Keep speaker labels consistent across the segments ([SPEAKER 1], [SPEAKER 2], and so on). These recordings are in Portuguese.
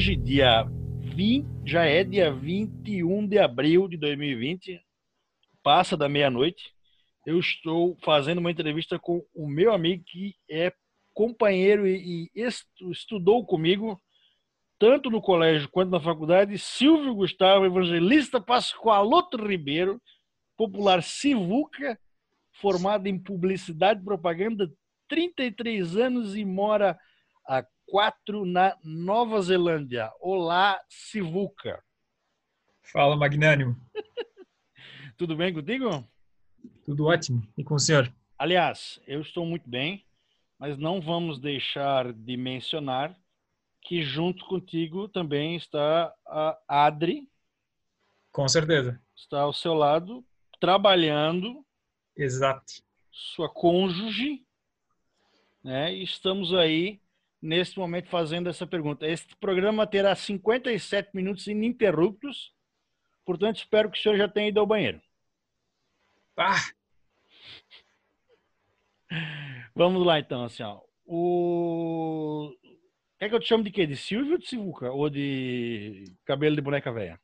[SPEAKER 1] hoje, dia 20, já é dia 21 de abril de 2020, passa da meia-noite. Eu estou fazendo uma entrevista com o meu amigo que é companheiro e, e estudou comigo, tanto no colégio quanto na faculdade, Silvio Gustavo Evangelista Pascoaloto Ribeiro, popular Civuca formado em publicidade e propaganda, 33 anos e mora a 4 na Nova Zelândia. Olá, Sivuca.
[SPEAKER 2] Fala, Magnânimo.
[SPEAKER 1] Tudo bem contigo?
[SPEAKER 2] Tudo ótimo. E com o senhor?
[SPEAKER 1] Aliás, eu estou muito bem, mas não vamos deixar de mencionar que junto contigo também está a Adri.
[SPEAKER 2] Com certeza.
[SPEAKER 1] Está ao seu lado, trabalhando.
[SPEAKER 2] Exato.
[SPEAKER 1] Sua cônjuge. Né? E estamos aí neste momento fazendo essa pergunta. Este programa terá 57 minutos ininterruptos, portanto, espero que o senhor já tenha ido ao banheiro.
[SPEAKER 2] Ah.
[SPEAKER 1] Vamos lá, então, assim, ó. O... Quer que eu te chame de quê? De Silvio ou de Sivuca? Ou de cabelo de boneca velha?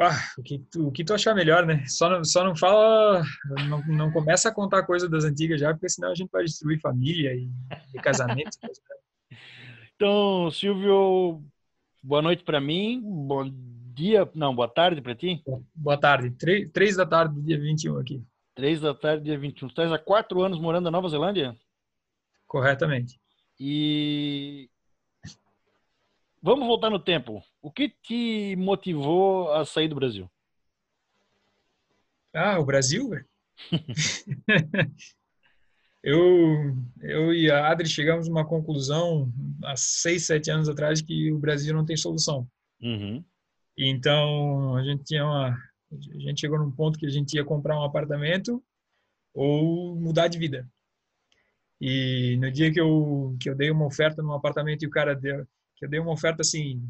[SPEAKER 2] Ah, o, que tu, o que tu achar melhor, né? Só não, só não fala, não, não começa a contar coisa das antigas já, porque senão a gente vai destruir família e, e casamento.
[SPEAKER 1] Então, Silvio, boa noite para mim, bom dia, não, boa tarde para ti.
[SPEAKER 2] Boa tarde, três, três da tarde do dia 21 aqui.
[SPEAKER 1] Três da tarde do dia 21. Tu estás há quatro anos morando na Nova Zelândia?
[SPEAKER 2] Corretamente.
[SPEAKER 1] E vamos voltar no tempo. O que te motivou a sair do Brasil?
[SPEAKER 2] Ah, o Brasil, velho? eu, eu e a Adri chegamos a uma conclusão há seis, sete anos atrás que o Brasil não tem solução.
[SPEAKER 1] Uhum.
[SPEAKER 2] Então a gente tinha uma, a gente chegou num ponto que a gente ia comprar um apartamento ou mudar de vida. E no dia que eu que eu dei uma oferta num apartamento e o cara deu, que eu dei uma oferta assim,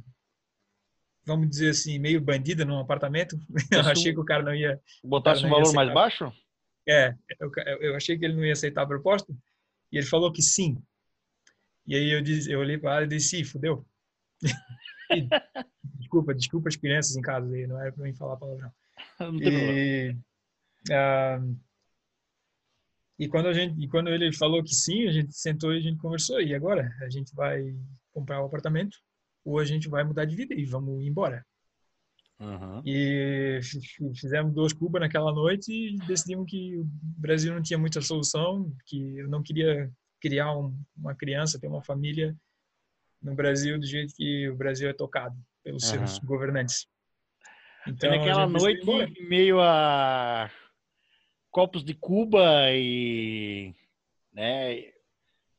[SPEAKER 2] vamos dizer assim, meio bandida num apartamento, achei que o cara não ia
[SPEAKER 1] botasse um valor mais baixo.
[SPEAKER 2] É, eu, eu achei que ele não ia aceitar a proposta e ele falou que sim. E aí eu, disse, eu olhei para ele e disse, sim, fudeu. desculpa, desculpa as crianças em casa aí, não era para mim falar palavrão. E, uh, e quando a gente, e quando ele falou que sim, a gente sentou e a gente conversou. E agora a gente vai comprar o um apartamento ou a gente vai mudar de vida e vamos embora.
[SPEAKER 1] Uhum.
[SPEAKER 2] E fizemos duas cubas naquela noite e decidimos que o Brasil não tinha muita solução, que eu não queria criar um, uma criança, ter uma família no Brasil do jeito que o Brasil é tocado pelos uhum. seus governantes.
[SPEAKER 1] Então, naquela noite, meio a copos de Cuba e né,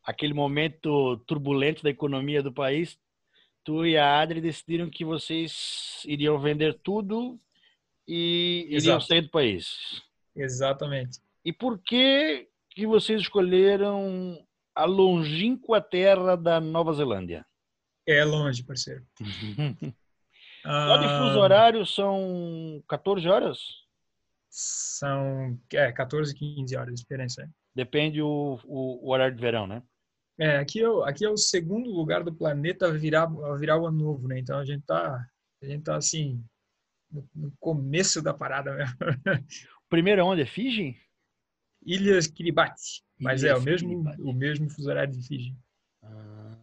[SPEAKER 1] aquele momento turbulento da economia do país, tu e a Adri decidiram que vocês iriam vender tudo e Exato. iriam sair do país.
[SPEAKER 2] Exatamente.
[SPEAKER 1] E por que que vocês escolheram a longínqua terra da Nova Zelândia?
[SPEAKER 2] É longe, parceiro.
[SPEAKER 1] Só de fuso ah. horário são 14 horas?
[SPEAKER 2] São é, 14, 15 horas de diferença.
[SPEAKER 1] Depende o, o, o horário de verão, né?
[SPEAKER 2] É, aqui é, o, aqui é o segundo lugar do planeta a virar, a virar o ano novo, né? Então a gente tá, a gente tá assim, no, no começo da parada mesmo.
[SPEAKER 1] O primeiro é onde? É Fiji?
[SPEAKER 2] Ilhas Kiribati. Mas Ilhas é o mesmo, Kiribati. o mesmo fuso horário de Fiji.
[SPEAKER 1] Ah.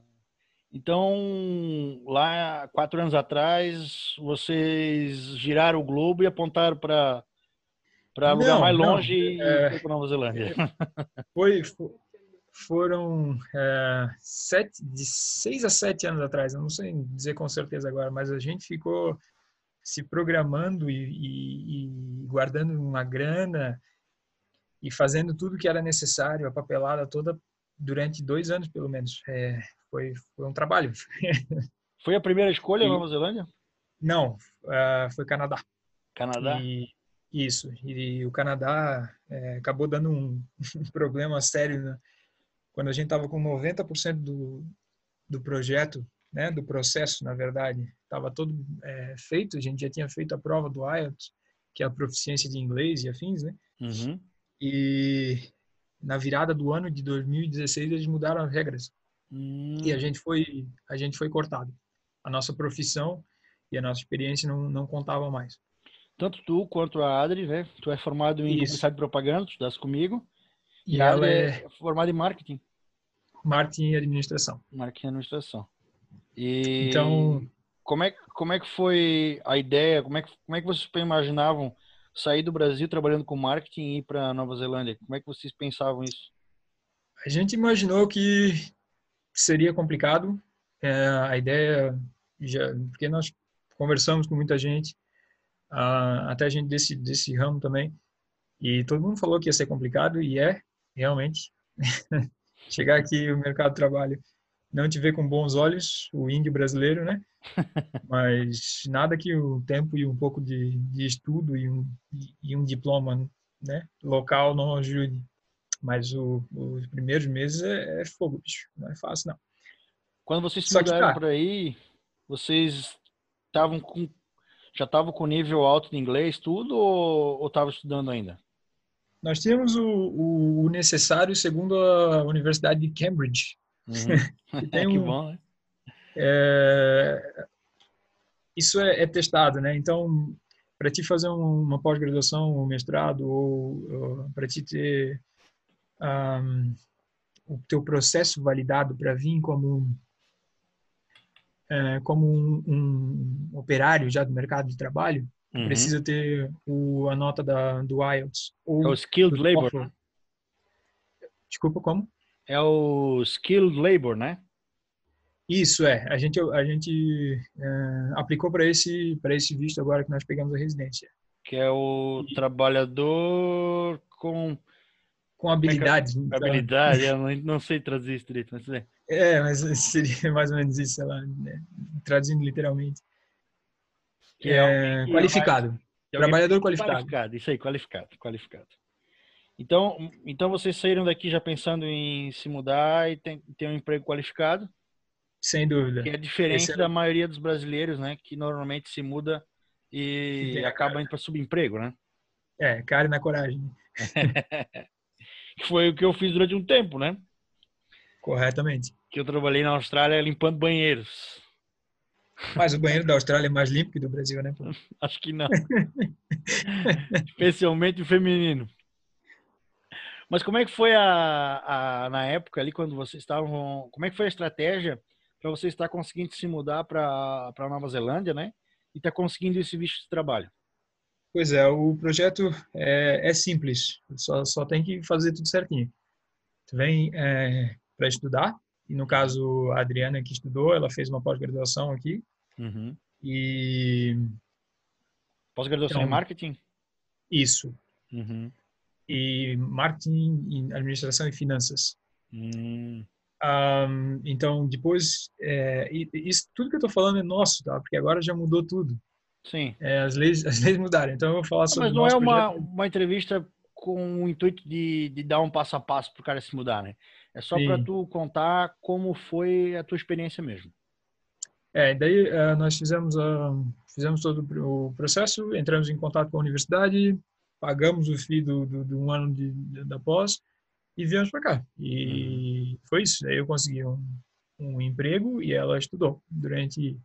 [SPEAKER 1] Então, lá, quatro anos atrás, vocês giraram o globo e apontaram para para lugar mais longe não, é, e para Nova Zelândia.
[SPEAKER 2] Foi, foram é, sete, de seis a sete anos atrás, eu não sei dizer com certeza agora, mas a gente ficou se programando e, e, e guardando uma grana e fazendo tudo que era necessário, a papelada toda durante dois anos pelo menos. É, foi, foi um trabalho.
[SPEAKER 1] Foi a primeira escolha
[SPEAKER 2] E-
[SPEAKER 1] Nova Zelândia?
[SPEAKER 2] Não, ah, foi Canadá.
[SPEAKER 1] Canadá?
[SPEAKER 2] E, isso. E o Canadá é, acabou dando um, problema sério né? Quando a gente estava com 90% do, do projeto, né, do processo, na verdade, estava todo é, feito. A gente já tinha feito a prova do IELTS, que é a proficiência de inglês e afins, né?
[SPEAKER 1] Uhum.
[SPEAKER 2] E na virada do ano de 2016 eles mudaram as regras
[SPEAKER 1] Hum,
[SPEAKER 2] e a gente foi a gente foi cortado. A nossa profissão e a nossa experiência não, não contava mais.
[SPEAKER 1] Tanto tu quanto a Adri, né? Tu é formado em publicidade e propaganda, tu estudas comigo.
[SPEAKER 2] E
[SPEAKER 1] a
[SPEAKER 2] ela
[SPEAKER 1] Adri
[SPEAKER 2] é
[SPEAKER 1] formada em marketing,
[SPEAKER 2] marketing e administração.
[SPEAKER 1] marketing e administração. E
[SPEAKER 2] Então,
[SPEAKER 1] como é, como é que foi a ideia? Como é que, como é que vocês imaginavam sair do Brasil trabalhando com marketing e ir para Nova Zelândia? Como é que vocês pensavam isso?
[SPEAKER 2] a gente imaginou que seria complicado. É, a ideia, já, porque nós conversamos com muita gente, ah, até gente desse, desse ramo também, e todo mundo falou que ia ser complicado, e é, realmente. Chegar aqui o mercado de trabalho não te vê com bons olhos, o índio brasileiro, né? Mas nada que o tempo e um pouco de, de estudo e um, e um diploma né, local não ajude. Mas o, os primeiros meses é, é fogo, bicho. Não é fácil, não.
[SPEAKER 1] Quando vocês se mudaram
[SPEAKER 2] tá.
[SPEAKER 1] para aí, vocês estavam com já estavam com nível alto de inglês tudo ou estavam estudando ainda?
[SPEAKER 2] Nós tínhamos o, o, necessário segundo a Universidade de Cambridge.
[SPEAKER 1] Uhum.
[SPEAKER 2] Que tem
[SPEAKER 1] que
[SPEAKER 2] um,
[SPEAKER 1] bom, né?
[SPEAKER 2] é, isso é, é testado, né? Então, para ti fazer um- uma pós-graduação, um mestrado, ou, para ti ter ahm, o teu processo validado para vir como um, é, como um, um operário já do mercado de trabalho,
[SPEAKER 1] Uhum.
[SPEAKER 2] precisa ter o, a nota da, do IELTS. Ou
[SPEAKER 1] É o skilled labor, né?
[SPEAKER 2] Desculpa, como?
[SPEAKER 1] É o skilled labor, né?
[SPEAKER 2] Isso é, a gente a gente é, aplicou para esse para esse visto agora que nós pegamos a residência,
[SPEAKER 1] Que é o trabalhador com
[SPEAKER 2] com habilidades. então,
[SPEAKER 1] habilidade. Eu não, não sei traduzir isso direito, mas bem.
[SPEAKER 2] É, mas seria mais ou menos isso, sei lá, né? traduzindo literalmente.
[SPEAKER 1] Que é
[SPEAKER 2] É, qualificado,
[SPEAKER 1] Que alguém
[SPEAKER 2] trabalhador qualificado.
[SPEAKER 1] Qualificado, isso aí, qualificado, qualificado. Então, então vocês saíram daqui já pensando em se mudar e tem- ter um emprego qualificado,
[SPEAKER 2] sem dúvida.
[SPEAKER 1] que é diferente
[SPEAKER 2] Esse é-
[SPEAKER 1] da maioria dos brasileiros, né? Que normalmente se muda e acaba indo para subemprego, né?
[SPEAKER 2] É, cara na coragem,
[SPEAKER 1] foi o que eu fiz durante um tempo, né?
[SPEAKER 2] corretamente.
[SPEAKER 1] Que eu trabalhei na Austrália limpando banheiros.
[SPEAKER 2] Mas o banheiro da Austrália é mais limpo que do Brasil, né?
[SPEAKER 1] Acho que não. Especialmente o feminino. Mas como é que foi a, a na época ali quando vocês estavam, como é que foi a estratégia para você estar conseguindo se mudar para para Nova Zelândia, né? E estar conseguindo esse visto de trabalho?
[SPEAKER 2] Pois é, o projeto é, é simples, só, só tem que fazer tudo certinho. Tu vem para estudar, e no caso a Adriana que estudou, ela fez uma pós-graduação aqui,
[SPEAKER 1] Uhum.
[SPEAKER 2] e
[SPEAKER 1] Pós-graduação
[SPEAKER 2] Então-
[SPEAKER 1] em marketing?
[SPEAKER 2] isso,
[SPEAKER 1] Uhum.
[SPEAKER 2] e marketing, e administração e finanças.
[SPEAKER 1] Hum.
[SPEAKER 2] Ahm, então, depois, é, isso tudo que eu estou falando é nosso, tá? Porque agora já mudou tudo.
[SPEAKER 1] Sim.
[SPEAKER 2] É, as leis, as leis mudaram. Então, eu vou falar sobre
[SPEAKER 1] Mas não é uma,
[SPEAKER 2] projeto.
[SPEAKER 1] uma entrevista com o intuito de, de dar um passo a passo para o cara se mudar, né? É só para tu contar como foi a tua experiência mesmo.
[SPEAKER 2] É, daí eh, nós fizemos a, fizemos todo o processo, entramos em contato com a universidade, pagamos o FII do, do, de um ano de, de- da pós e viemos para cá. E foi isso. Daí eu consegui um, um emprego e ela estudou durante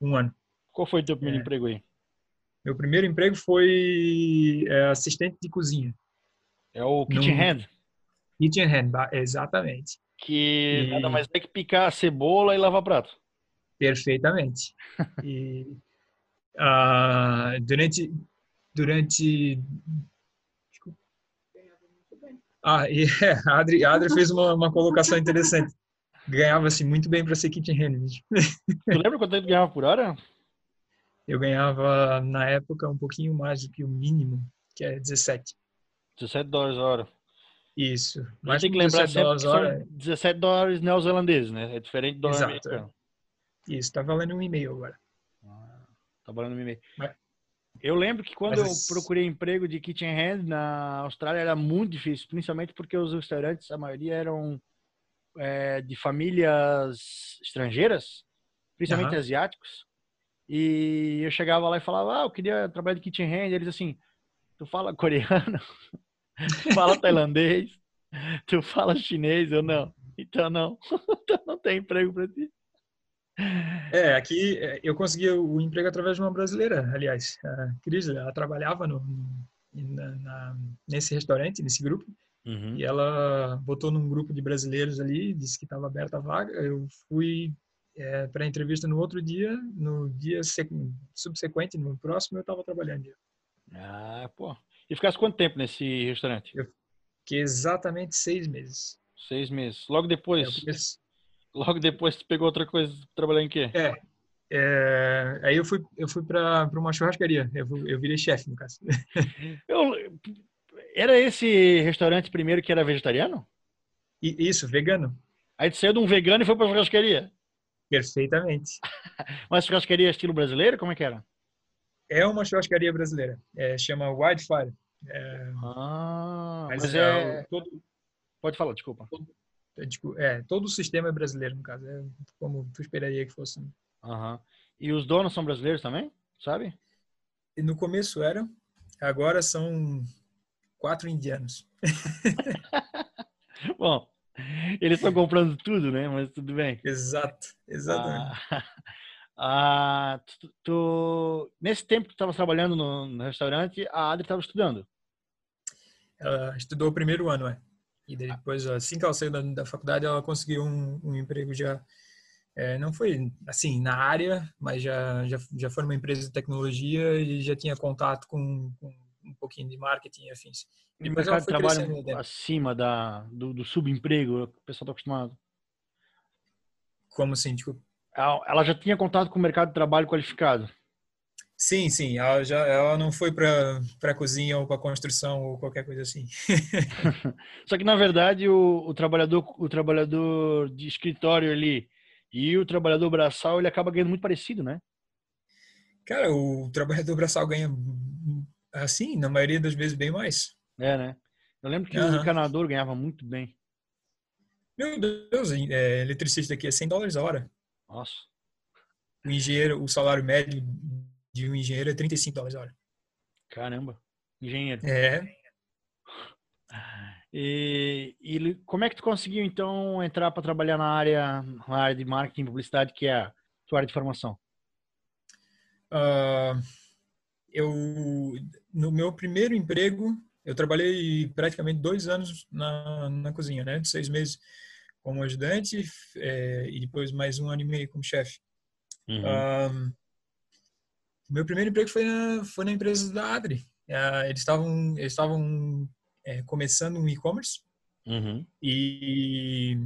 [SPEAKER 2] um ano.
[SPEAKER 1] Qual foi o teu primeiro
[SPEAKER 2] É.
[SPEAKER 1] emprego aí?
[SPEAKER 2] Meu primeiro emprego foi eh, assistente de cozinha.
[SPEAKER 1] É o Kitchen
[SPEAKER 2] Num-
[SPEAKER 1] Hand,
[SPEAKER 2] Kitchen hand, exatamente.
[SPEAKER 1] que
[SPEAKER 2] E-
[SPEAKER 1] nada mais é que picar a cebola e lavar prato.
[SPEAKER 2] Perfeitamente. E ah, durante durante ah, e a Adri, a Adri fez uma, uma colocação interessante. Ganhava-se muito bem para ser kitchen hand. bicho.
[SPEAKER 1] Tu lembra quanto tu ganhava por hora?
[SPEAKER 2] Eu ganhava na época um pouquinho mais do que o mínimo, que é 17.
[SPEAKER 1] 17 dólares a hora.
[SPEAKER 2] Isso.
[SPEAKER 1] Mas tem que lembrar
[SPEAKER 2] 17
[SPEAKER 1] sempre
[SPEAKER 2] dólares
[SPEAKER 1] que
[SPEAKER 2] hora.
[SPEAKER 1] são 17 dólares neozelandeses, né? É diferente do dólar
[SPEAKER 2] Exato,
[SPEAKER 1] americano.
[SPEAKER 2] Isso, tá valendo um e-mail agora.
[SPEAKER 1] Ah, tá valendo um e-mail.
[SPEAKER 2] Mas-
[SPEAKER 1] Eu lembro que quando
[SPEAKER 2] Mas-
[SPEAKER 1] eu procurei emprego de kitchen hand na Austrália era muito difícil, principalmente porque os restaurantes, a maioria eram é, de famílias estrangeiras, principalmente
[SPEAKER 2] Aham.
[SPEAKER 1] asiáticos. E eu chegava lá e falava, ah, eu queria trabalhar de kitchen hand. E eles assim, tu fala coreano, tu fala tailandês, tu fala chinês, eu não. Então não, então não tem emprego para ti.
[SPEAKER 2] É, aqui é, eu consegui o emprego através de uma brasileira, aliás. A Cris, ela trabalhava no, na- na- nesse restaurante, nesse grupo,
[SPEAKER 1] Uhum.
[SPEAKER 2] e ela botou num grupo de brasileiros ali, disse que estava aberta a vaga. Eu fui para a entrevista no outro dia, no dia subsequente, no próximo, eu estava trabalhando.
[SPEAKER 1] Ah, pô. E ficasse quanto tempo nesse restaurante?
[SPEAKER 2] Que exatamente seis meses.
[SPEAKER 1] Seis meses. Logo
[SPEAKER 2] É,
[SPEAKER 1] depois,
[SPEAKER 2] eu comecei-
[SPEAKER 1] logo depois tu pegou outra coisa, trabalhar em quê?
[SPEAKER 2] é, é, aí eu fui, eu fui para uma churrascaria. Eu, eu virei chefe, no caso.
[SPEAKER 1] Eu, era esse restaurante primeiro que era vegetariano?
[SPEAKER 2] E, isso, vegano.
[SPEAKER 1] Aí tu saiu de um vegano e foi pra churrascaria.
[SPEAKER 2] Perfeitamente.
[SPEAKER 1] Mas churrascaria estilo brasileiro, como é que era?
[SPEAKER 2] É uma churrascaria brasileira. É, chama Wildfire.
[SPEAKER 1] Ah,
[SPEAKER 2] Mas,
[SPEAKER 1] mas
[SPEAKER 2] é,
[SPEAKER 1] é...
[SPEAKER 2] todo,
[SPEAKER 1] Pode falar, desculpa.
[SPEAKER 2] É, tipo, é, todo o sistema é brasileiro, no caso. É como tu esperaria que fosse.
[SPEAKER 1] Aham. E os donos são brasileiros também? Sabe?
[SPEAKER 2] E no começo eram, agora são quatro indianos.
[SPEAKER 1] Bom, eles estão comprando tudo, né? Mas tudo bem.
[SPEAKER 2] Exato, exatamente.
[SPEAKER 1] Ah, ah, tu, tu- nesse tempo que tu estava trabalhando no, no restaurante, a Adri estava estudando.
[SPEAKER 2] Ela estudou o primeiro ano, é. E daí depois, assim que ela saiu da, da faculdade, ela conseguiu um, um emprego já. é, não foi assim na área, mas já, já, já foi numa empresa de tecnologia e já tinha contato com, com um pouquinho de marketing e afins.
[SPEAKER 1] E
[SPEAKER 2] ela
[SPEAKER 1] mercado de trabalho
[SPEAKER 2] dentro.
[SPEAKER 1] acima da, do, do subemprego, o pessoal está acostumado.
[SPEAKER 2] Como assim, tipo,
[SPEAKER 1] ela já tinha contato com o mercado de trabalho qualificado.
[SPEAKER 2] Sim, sim, ela já ela não foi para para cozinha ou para construção ou qualquer coisa assim.
[SPEAKER 1] Só que na verdade o, o trabalhador o trabalhador de escritório ali e o trabalhador braçal ele acaba ganhando muito parecido, né?
[SPEAKER 2] Cara, o trabalhador braçal ganha assim, na maioria das vezes bem mais.
[SPEAKER 1] É, né? Eu lembro que o
[SPEAKER 2] Aham.
[SPEAKER 1] encanador ganhava muito bem.
[SPEAKER 2] Meu Deus, é, eletricista aqui é 100 dólares a hora.
[SPEAKER 1] Nossa.
[SPEAKER 2] O engenheiro, o salário médio de um engenheiro é 35 dólares a hora.
[SPEAKER 1] Caramba. Engenheiro.
[SPEAKER 2] É,
[SPEAKER 1] E, e como é que tu conseguiu então entrar para trabalhar na área, na área de marketing e publicidade, que é a tua área de formação?
[SPEAKER 2] ah, eu no meu primeiro emprego eu trabalhei praticamente dois anos na, na cozinha, né? Seis meses como ajudante é, e depois mais um ano e meio como chefe.
[SPEAKER 1] Uhum.
[SPEAKER 2] Ahn, meu primeiro emprego foi na, foi na empresa da Adri. Ah, eles estavam eles estavam é, começando um e-commerce
[SPEAKER 1] Uhum.
[SPEAKER 2] e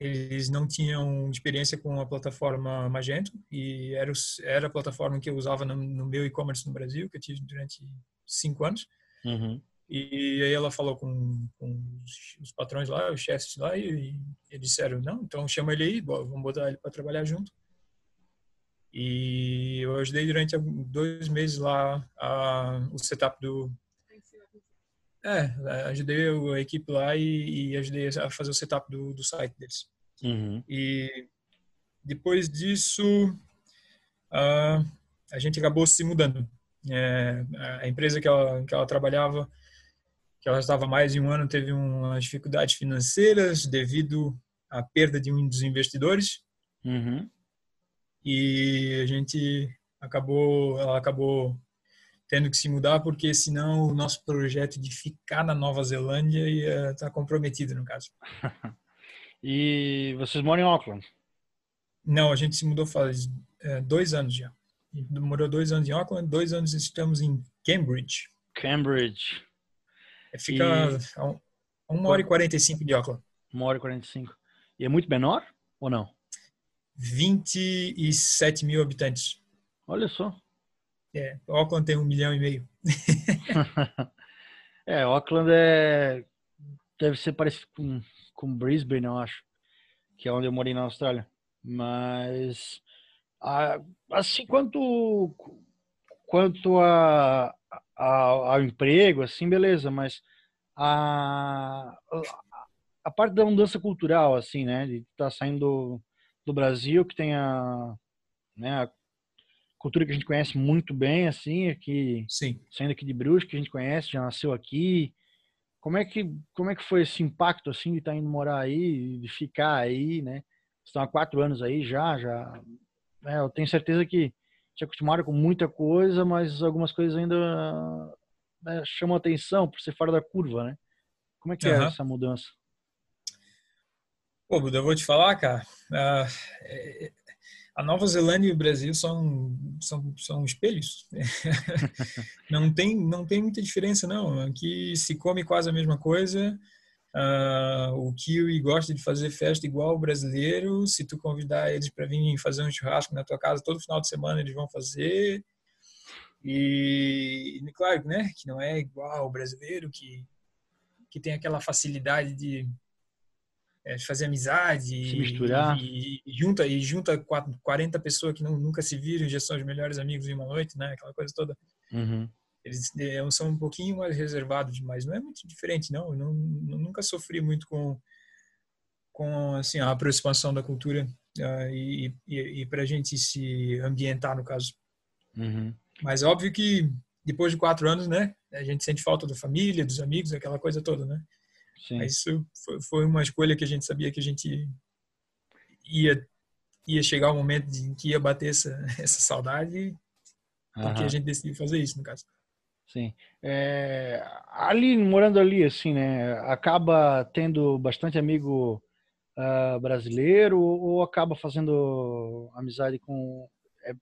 [SPEAKER 2] eles não tinham experiência com a plataforma Magento e era, os- era a plataforma que eu usava no, no meu e-commerce no Brasil, que eu tive durante cinco anos.
[SPEAKER 1] Uhum.
[SPEAKER 2] E aí ela falou com, com os, patrões lá, os chefes lá, e, e eles disseram, não, então chama ele aí, vamos botar ele para trabalhar junto. E eu ajudei durante dois meses lá a, o setup do... É, ajudei a equipe lá e, e ajudei a fazer o setup do, do site deles.
[SPEAKER 1] Uhum.
[SPEAKER 2] E depois disso, ah, a gente acabou se mudando. É, a empresa que ela, que ela trabalhava, que ela estava mais de um ano, teve umas dificuldades financeiras devido à perda de um dos investidores
[SPEAKER 1] Uhum.
[SPEAKER 2] E a gente acabou, ela acabou tendo que se mudar porque senão o nosso projeto de ficar na Nova Zelândia ia estar comprometido no caso.
[SPEAKER 1] E vocês moram em Auckland?
[SPEAKER 2] Não, a gente se mudou faz é, dois anos já. Morou dois anos em Auckland, dois anos estamos em Cambridge.
[SPEAKER 1] Cambridge.
[SPEAKER 2] É, Fica
[SPEAKER 1] E-
[SPEAKER 2] a um- a uma hora e quarenta e cinco de Auckland.
[SPEAKER 1] Uma hora e 45. E é muito menor ou não?
[SPEAKER 2] 27 mil habitantes.
[SPEAKER 1] Olha só.
[SPEAKER 2] É, Auckland tem um milhão e meio.
[SPEAKER 1] é, Auckland é. Deve ser parecido com, com Brisbane, eu acho. Que é onde eu morei na Austrália. Mas assim quanto quanto a, a, ao emprego, assim, beleza, mas a, a parte da mudança cultural, assim, né, de estar tá saindo do, Brasil, que tem a, né, a cultura que a gente conhece muito bem, assim, aqui,
[SPEAKER 2] Sim.
[SPEAKER 1] saindo aqui de Brusque, que a gente conhece, já nasceu aqui. Como é que, como é que foi esse impacto, assim, de estar tá indo morar aí, de ficar aí, né? Estão há quatro anos aí já, já. É, eu tenho certeza que se acostumaram com muita coisa, mas algumas coisas ainda né, chamam atenção por ser fora da curva, né? Como é que uhum. é essa mudança?
[SPEAKER 2] Pô, Buda, eu vou te falar, cara. Uh, a Nova Zelândia e o Brasil são são, são espelhos. não tem não tem muita diferença não. Aqui se come quase a mesma coisa. Uh, o Kiwi gosta de fazer festa igual o brasileiro. Se tu convidar eles para vir fazer um churrasco na tua casa todo final de semana, eles vão fazer. E, claro, né, que não é igual o brasileiro que que tem aquela facilidade de é, fazer amizade
[SPEAKER 1] se misturar.
[SPEAKER 2] e, e, junta e junta 40 pessoas que não, nunca se viram já são os melhores amigos em uma noite né? Aquela coisa toda.
[SPEAKER 1] Uhum.
[SPEAKER 2] eles é, são um pouquinho mais reservados mas não é muito diferente não. Eu não, nunca sofri muito com com assim a aproximação da cultura uh, e, e, e para a gente se ambientar no caso.
[SPEAKER 1] Uhum.
[SPEAKER 2] mas óbvio que depois de quatro anos né a gente sente falta da família dos amigos aquela coisa toda né
[SPEAKER 1] Sim.
[SPEAKER 2] Isso foi uma escolha que a gente sabia que a gente ia ia chegar o momento em que ia bater essa, essa saudade porque a gente decidiu fazer isso no caso.
[SPEAKER 1] Sim. É, ali, morando ali, assim, né, acaba tendo bastante amigo uh, brasileiro ou acaba fazendo amizade com... É,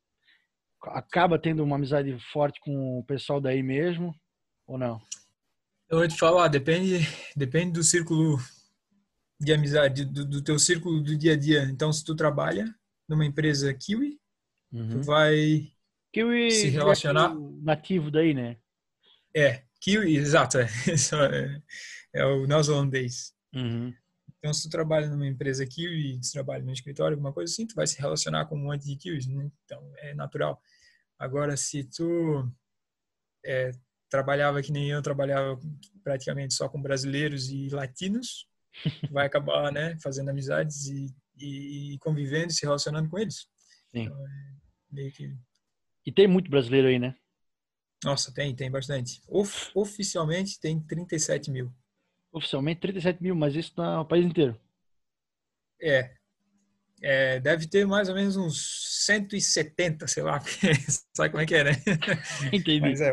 [SPEAKER 1] acaba tendo uma amizade forte com o pessoal daí mesmo ou não?
[SPEAKER 2] Eu vou te falar, depende, depende do círculo de amizade, do, do teu círculo do dia a dia. Então, se tu trabalha numa empresa Kiwi, uhum. tu vai
[SPEAKER 1] Kiwi
[SPEAKER 2] se relacionar...
[SPEAKER 1] É nativo daí, né?
[SPEAKER 2] É, Kiwi, exato, é, é, é o neozelandês.
[SPEAKER 1] Uhum.
[SPEAKER 2] Então, se tu trabalha numa empresa Kiwi, se trabalha num escritório, alguma coisa assim, tu vai se relacionar com um monte de Kiwis, né? então é natural. Agora, se tu é, trabalhava que nem eu, trabalhava praticamente só com brasileiros e latinos, vai acabar, né, fazendo amizades e, e, convivendo, se relacionando com eles.
[SPEAKER 1] Sim. Então, é que... E tem muito brasileiro aí, né?
[SPEAKER 2] Nossa, tem, tem bastante. Of, oficialmente tem 37 mil.
[SPEAKER 1] Oficialmente 37 mil, mas isso no país inteiro.
[SPEAKER 2] É, é, deve ter mais ou menos uns 170, sei lá, sabe como é que é, né?
[SPEAKER 1] Entendi.
[SPEAKER 2] Mas é,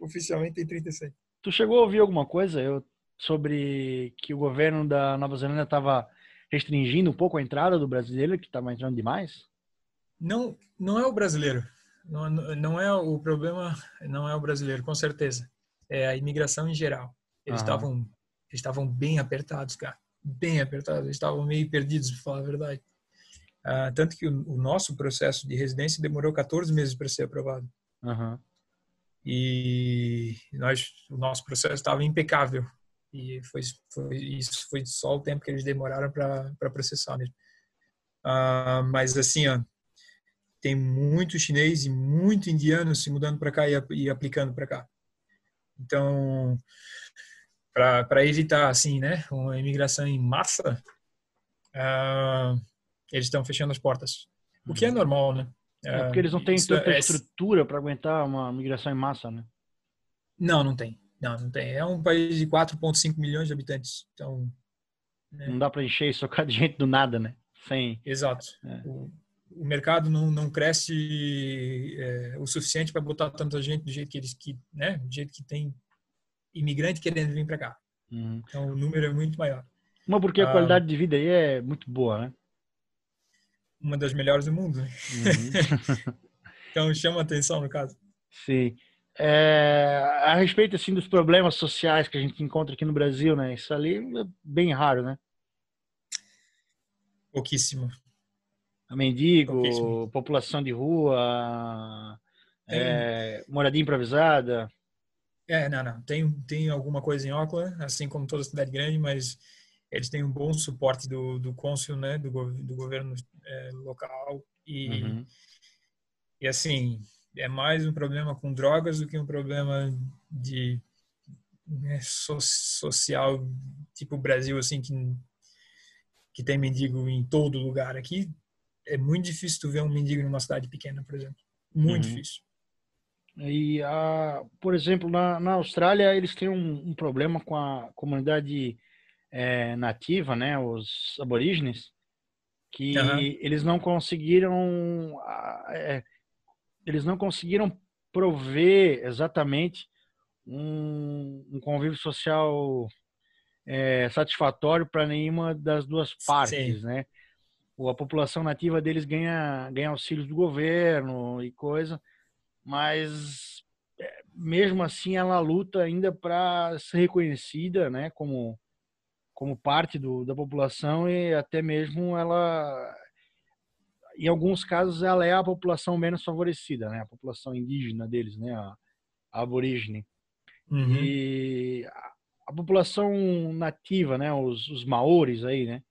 [SPEAKER 2] oficialmente tem 37.
[SPEAKER 1] Tu chegou a ouvir alguma coisa eu, sobre que o governo da Nova Zelândia estava restringindo um pouco a entrada do brasileiro, que estava entrando demais?
[SPEAKER 2] Não, não é o brasileiro. Não, não é o problema, não é o brasileiro, com certeza. É a imigração em geral. Eles estavam estavam bem apertados, cara. Bem apertados. Eles estavam meio perdidos, para falar a verdade. Ah, tanto que o, o, nosso processo de residência demorou 14 meses para ser aprovado.
[SPEAKER 1] Uhum.
[SPEAKER 2] E nós, o nosso processo estava impecável. E foi, foi, isso foi só o tempo que eles demoraram para processar mesmo. Ah, mas assim, ó, tem muito chinês e muito indiano se mudando para cá e, e aplicando para cá. Então, para evitar assim, né, uma imigração em massa, uh, eles estão fechando as portas. O que é uhum. normal, né?
[SPEAKER 1] É porque eles não têm tanta é... estrutura para aguentar uma migração em massa, né?
[SPEAKER 2] Não, não tem. Não, não tem. É um país de 4,5 milhões de habitantes. Então.
[SPEAKER 1] Né? Não dá para encher e socar de gente do nada, né? Sem.
[SPEAKER 2] Exato. É. O, o, mercado não, não cresce é, o suficiente para botar tanta gente do jeito que eles que, né? Do jeito que tem imigrante querendo vir para cá.
[SPEAKER 1] Uhum.
[SPEAKER 2] Então o número é muito maior.
[SPEAKER 1] Uma porque a ah, qualidade de vida aí é muito boa, né?
[SPEAKER 2] Uma das melhores do mundo. Uhum. então chama atenção no caso.
[SPEAKER 1] Sim. É, a respeito assim dos problemas sociais que a gente encontra aqui no Brasil, né? Isso ali é bem raro, né?
[SPEAKER 2] Pouquíssimo.
[SPEAKER 1] A mendigo, Pouquíssimo. população de rua, é, moradia improvisada.
[SPEAKER 2] É, não, não. Tem, tem alguma coisa em Auckland, assim como toda cidade grande, mas eles têm um bom suporte do, do cônsul, né, do, do governo é, local. E uhum. e assim é mais um problema com drogas do que um problema de né, so, social tipo Brasil assim que que tem mendigo em todo lugar aqui. É muito difícil tu ver um mendigo numa cidade pequena por exemplo. Muito uhum. difícil.
[SPEAKER 1] E a por exemplo na, na Austrália eles têm um, um problema com a comunidade é, nativa né os aborígenes que uhum. eles não conseguiram é, eles não conseguiram prover exatamente um, um convívio social é, satisfatório para nenhuma das duas partes, Sim. né? a população nativa deles ganha, ganha auxílios do governo e coisa, mas é, mesmo assim ela luta ainda para ser reconhecida, né, como como parte do, da população e até mesmo ela em alguns casos ela é a população menos favorecida, né? A população indígena deles, né? A, a aborígene. Uhum. E a, a, população nativa, né? Os, os maores aí, né?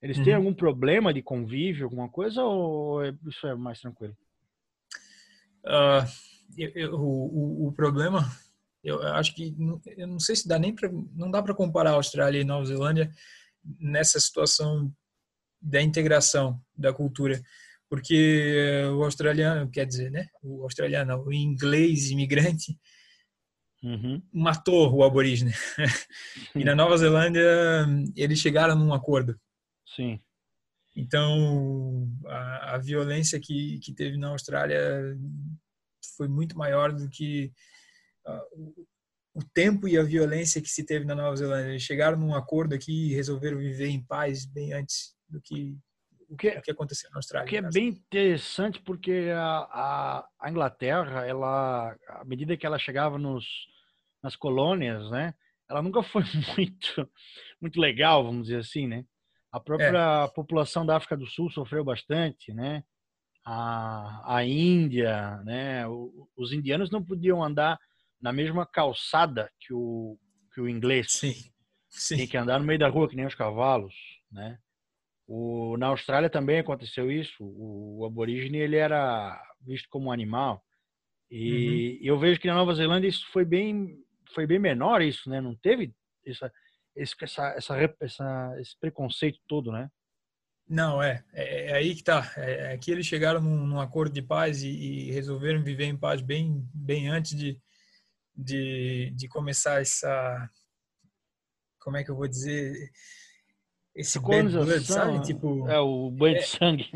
[SPEAKER 1] Eles uhum. têm algum problema de convívio, alguma coisa, ou é, isso é mais tranquilo?
[SPEAKER 2] Uh, eu, eu, o, o, problema, eu acho que eu não sei se dá nem para não dá para comparar a Austrália e Nova Zelândia nessa situação da integração da cultura, porque o australiano, quer dizer, né, o australiano, o inglês imigrante uhum. matou o aborígene. e na Nova Zelândia eles chegaram num acordo.
[SPEAKER 1] Sim.
[SPEAKER 2] Então a, a violência que que teve na Austrália foi muito maior do que o tempo e a violência que se teve na Nova Zelândia. Eles chegaram num acordo aqui e resolveram viver em paz bem antes do que o que, o que aconteceu na Austrália.
[SPEAKER 1] O que é bem interessante porque a, a, Inglaterra, ela, à medida que ela chegava nos, nas colônias, né, ela nunca foi muito, muito legal, vamos dizer assim, né? A própria é. população da África do Sul sofreu bastante, né? A, a Índia, né? os indianos não podiam andar na mesma calçada que o, que o inglês.
[SPEAKER 2] Sim. Sim.
[SPEAKER 1] Tem que andar no meio da rua que nem os cavalos, né? O, na Austrália também aconteceu isso. O, o aborígene ele era visto como um animal. E uhum. eu vejo que na Nova Zelândia isso foi bem, foi bem menor isso, né? Não teve essa, esse, essa, essa, essa, esse preconceito todo, né?
[SPEAKER 2] Não, é, é, é aí que tá. É, é que eles chegaram num, num acordo de paz e, e, resolveram viver em paz bem, bem antes de, de, de começar essa, como é que eu vou dizer, esse bad blood, sabe? Tipo,
[SPEAKER 1] é o banho é, de sangue.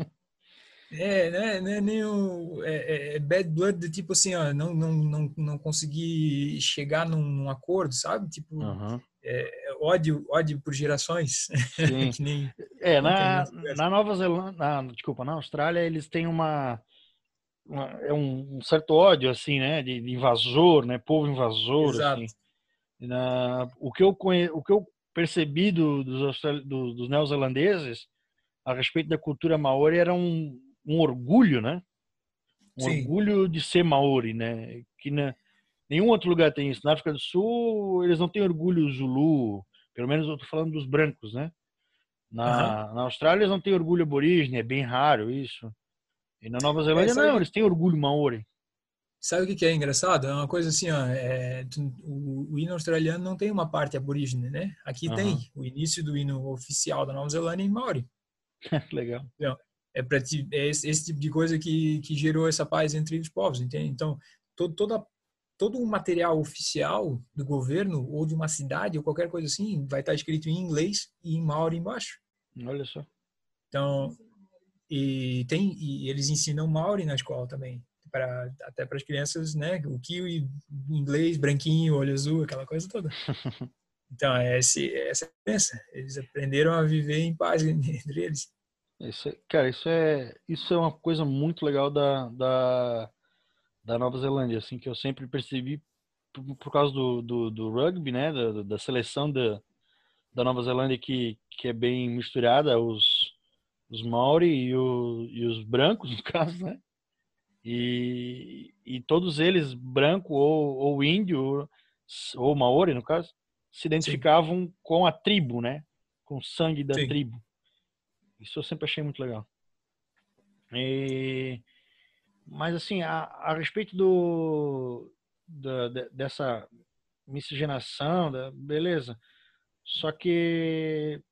[SPEAKER 2] É, né? Não é nem o é, é, é bad blood do tipo assim, ó, não não não não conseguir chegar num, num acordo, sabe? Tipo, uhum. é, ódio ódio por gerações.
[SPEAKER 1] nem, é na na Nova Zelândia, na, desculpa, na Austrália eles têm uma é um, um, certo ódio assim, né? De, de invasor, né? Povo invasor. Exato. Assim. Na, o que eu conhe, o que eu percebi do, dos, do, dos neozelandeses a respeito da cultura maori era um, um orgulho, né? Um Sim. orgulho de ser maori, né? Que na, nenhum outro lugar tem isso. Na África do Sul, eles não têm orgulho zulu, pelo menos eu estou falando dos brancos, né? Na, uhum. na Austrália, eles não têm orgulho aborígene, é bem raro isso. E na Nova Zelândia, é, não, eles têm orgulho maori.
[SPEAKER 2] Sabe o que é engraçado? É uma coisa assim, ó, é, o, o, hino australiano não tem uma parte aborígene, né? Aqui uhum. tem o início do hino oficial da Nova Zelândia em Maori.
[SPEAKER 1] Legal.
[SPEAKER 2] Então, é, pra, é esse, esse, tipo de coisa que, que gerou essa paz entre os povos, entende? Então, todo, toda, todo o material oficial do governo ou de uma cidade ou qualquer coisa assim vai estar escrito em inglês e em Maori embaixo.
[SPEAKER 1] Olha só.
[SPEAKER 2] Então, e tem e eles ensinam Maori na escola também para até para as crianças, né? O kiwi, inglês, branquinho, olho azul, aquela coisa toda. Então, é esse, essa é a diferença. Eles aprenderam a viver em paz entre eles.
[SPEAKER 1] Isso, cara, isso é, isso é uma coisa muito legal da, da, da Nova Zelândia, assim, que eu sempre percebi por, por causa do, do, do, rugby, né? Da, da seleção da, da Nova Zelândia que, que é bem misturada, os, os Maori e, o, e os brancos, no caso, né? E, e todos eles, branco ou, ou índio, ou maori no caso, se identificavam Sim. com a tribo, né? com sangue da
[SPEAKER 2] Sim.
[SPEAKER 1] tribo. Isso eu sempre achei muito legal. E, mas assim, a, a respeito do da, de- dessa miscigenação, da, beleza. Só que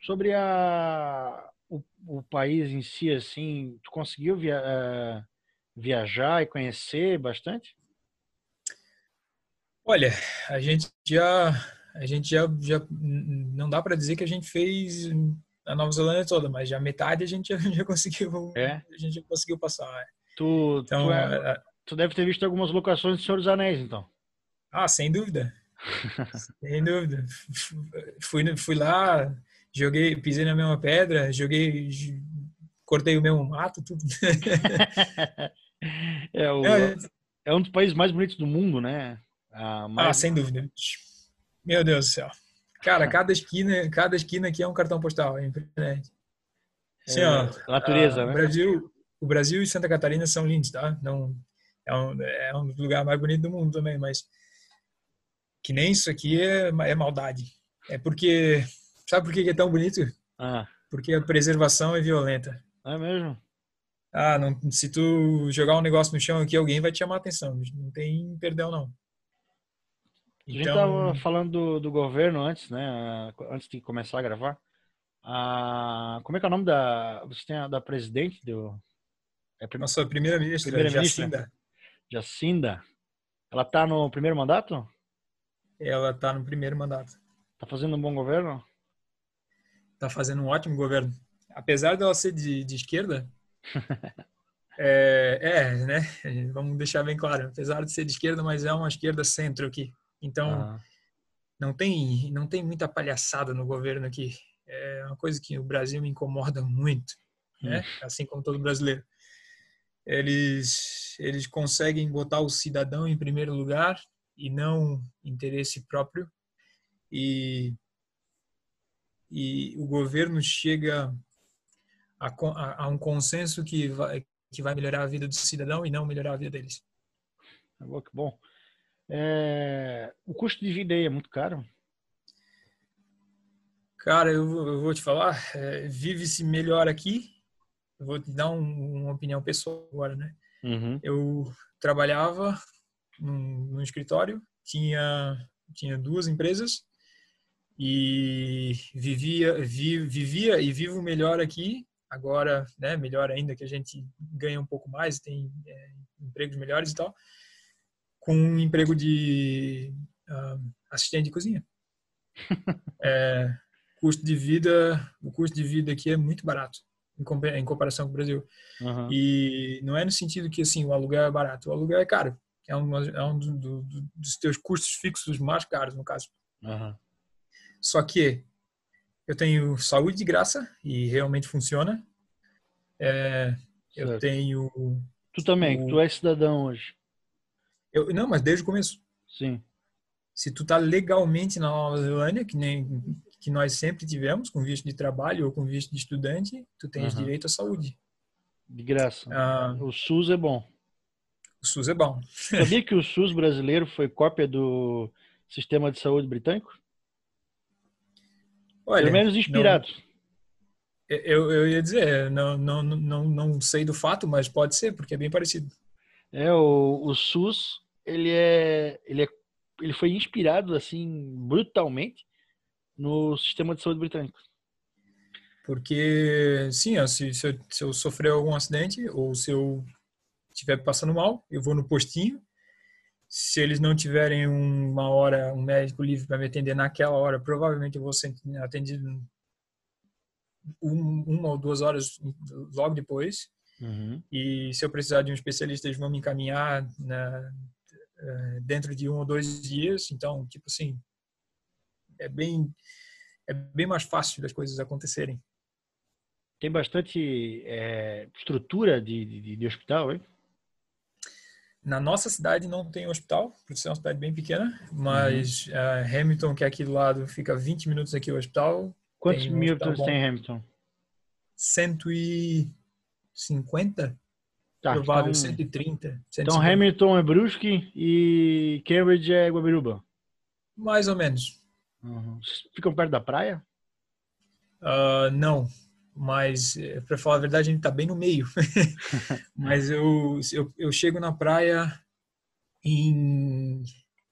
[SPEAKER 1] sobre a o, o país em si, assim, tu conseguiu via, eh, viajar e conhecer bastante?
[SPEAKER 2] Olha, a gente já, a gente já, já não dá para dizer que a gente fez a Nova Zelândia toda, mas já metade a gente já, já conseguiu,
[SPEAKER 1] É?
[SPEAKER 2] a gente já conseguiu passar. é.
[SPEAKER 1] Tu,
[SPEAKER 2] Então,
[SPEAKER 1] tu, é-
[SPEAKER 2] é-
[SPEAKER 1] tu deve ter visto algumas locações de Senhor dos Anéis, então.
[SPEAKER 2] ah, sem dúvida, sem dúvida. Fui, fui lá, joguei, pisei na mesma pedra, joguei, cortei o mesmo mato, tudo.
[SPEAKER 1] É, o,
[SPEAKER 2] É,
[SPEAKER 1] é um dos países mais bonitos do mundo, né?
[SPEAKER 2] Ah,
[SPEAKER 1] mais,
[SPEAKER 2] sem dúvida. Meu Deus do céu. Cara, cada esquina, cada esquina aqui é um cartão postal, é impressionante. Assim,
[SPEAKER 1] É,
[SPEAKER 2] ó,
[SPEAKER 1] natureza,
[SPEAKER 2] ah,
[SPEAKER 1] né?
[SPEAKER 2] O Brasil, o Brasil e Santa Catarina são lindos, tá? Não é um, é um dos lugares mais bonitos do mundo também, mas que nem isso aqui é, é maldade. É porque sabe por que é tão bonito?
[SPEAKER 1] Ah,
[SPEAKER 2] Porque a preservação é violenta.
[SPEAKER 1] é mesmo?
[SPEAKER 2] Ah, não, se tu jogar um negócio no chão aqui, alguém vai te chamar a atenção. Não tem perdão não.
[SPEAKER 1] A gente
[SPEAKER 2] Então,
[SPEAKER 1] tava falando do, do governo antes, né? Antes de começar a gravar. Ah, como é que é o nome da. Você tem a da presidente do. É prim-
[SPEAKER 2] nossa primeira-ministra,
[SPEAKER 1] Primeira-ministra.
[SPEAKER 2] Jacinda,
[SPEAKER 1] Jacinda? Ela tá no primeiro mandato?
[SPEAKER 2] ela tá no primeiro mandato.
[SPEAKER 1] Tá fazendo um bom governo?
[SPEAKER 2] Tá fazendo um ótimo governo. Apesar dela ser de, de esquerda, é, é, né? Vamos deixar bem claro. Apesar de ser de esquerda, mas é uma esquerda centro aqui. Então,
[SPEAKER 1] Ah,
[SPEAKER 2] não tem não tem muita palhaçada no governo aqui. É uma coisa que o Brasil me incomoda muito, né? Assim como todo brasileiro. Eles eles conseguem botar o cidadão em primeiro lugar e não interesse próprio. E e o governo chega a, a, a um consenso que vai que vai melhorar a vida do cidadão e não melhorar a vida deles.
[SPEAKER 1] é bom, que bom. É, o custo de vida aí é muito caro?
[SPEAKER 2] Cara, eu, vou- eu vou te falar, é, vive-se melhor aqui. Eu vou te dar um- uma opinião pessoal agora, né?
[SPEAKER 1] Uhum.
[SPEAKER 2] Eu trabalhava num, num escritório, tinha tinha duas empresas e vivia vi, vivia e vivo melhor aqui. Agora, né? Melhor ainda que a gente ganha um pouco mais, tem é, empregos melhores e tal, com um emprego de ah, assistente de cozinha. É, custo de vida, o custo de vida aqui é muito barato em, compa- em comparação com o Brasil.
[SPEAKER 1] Uhum.
[SPEAKER 2] E não é no sentido que assim o aluguel é barato, o aluguel é caro. É um, é um do- do- dos teus custos fixos mais caros, no caso.
[SPEAKER 1] Uhum.
[SPEAKER 2] Só que eu tenho saúde de graça e realmente funciona. É, eu
[SPEAKER 1] Certo.
[SPEAKER 2] tenho.
[SPEAKER 1] Tu também,
[SPEAKER 2] o-
[SPEAKER 1] tu és cidadão hoje.
[SPEAKER 2] Eu, não, mas desde o começo.
[SPEAKER 1] Sim.
[SPEAKER 2] Se tu tá legalmente na Nova Zelândia, que nem que nós sempre tivemos, com visto de trabalho ou com visto de estudante, tu tens
[SPEAKER 1] Aham.
[SPEAKER 2] direito à saúde.
[SPEAKER 1] De graça.
[SPEAKER 2] Ah,
[SPEAKER 1] O SUS é bom.
[SPEAKER 2] o SUS é bom.
[SPEAKER 1] Sabia que o SUS brasileiro foi cópia do sistema de saúde britânico?
[SPEAKER 2] Olha,
[SPEAKER 1] Pelo menos
[SPEAKER 2] não-
[SPEAKER 1] inspirado.
[SPEAKER 2] Eu, eu ia dizer, não, não, não, não sei do fato, mas pode ser, porque é bem parecido.
[SPEAKER 1] É, o, o SUS, ele é, ele é, ele foi inspirado assim brutalmente no sistema de saúde britânico.
[SPEAKER 2] Porque, sim, ó, se, se, eu, se eu sofrer algum acidente ou se eu estiver passando mal, eu vou no postinho. Se eles não tiverem uma hora, um médico livre para me atender naquela hora, provavelmente eu vou ser atendido um, uma ou duas horas logo depois.
[SPEAKER 1] Uhum.
[SPEAKER 2] E se eu precisar de um especialista, eles vão me encaminhar na, eh, dentro de um ou dois dias. Então, tipo assim, é bem, é bem mais fácil das coisas acontecerem.
[SPEAKER 1] Tem bastante é, estrutura de, de, de hospital, hein?
[SPEAKER 2] Na nossa cidade não tem hospital, por ser uma cidade bem pequena, mas eh, Hamilton, que é aqui do lado, fica 20 minutos aqui o hospital.
[SPEAKER 1] Quantos
[SPEAKER 2] Tem um
[SPEAKER 1] mil habitantes tem em Hamilton?
[SPEAKER 2] 150?
[SPEAKER 1] Tá,
[SPEAKER 2] provável,
[SPEAKER 1] então,
[SPEAKER 2] 130.
[SPEAKER 1] então
[SPEAKER 2] 150.
[SPEAKER 1] Hamilton é Brusque e Cambridge é Guabiruba.
[SPEAKER 2] Mais ou menos.
[SPEAKER 1] Uhum. Ficam perto da praia?
[SPEAKER 2] Uh, não, mas eh, para falar a verdade a gente está bem no meio. mas eu, eu, eu chego na praia em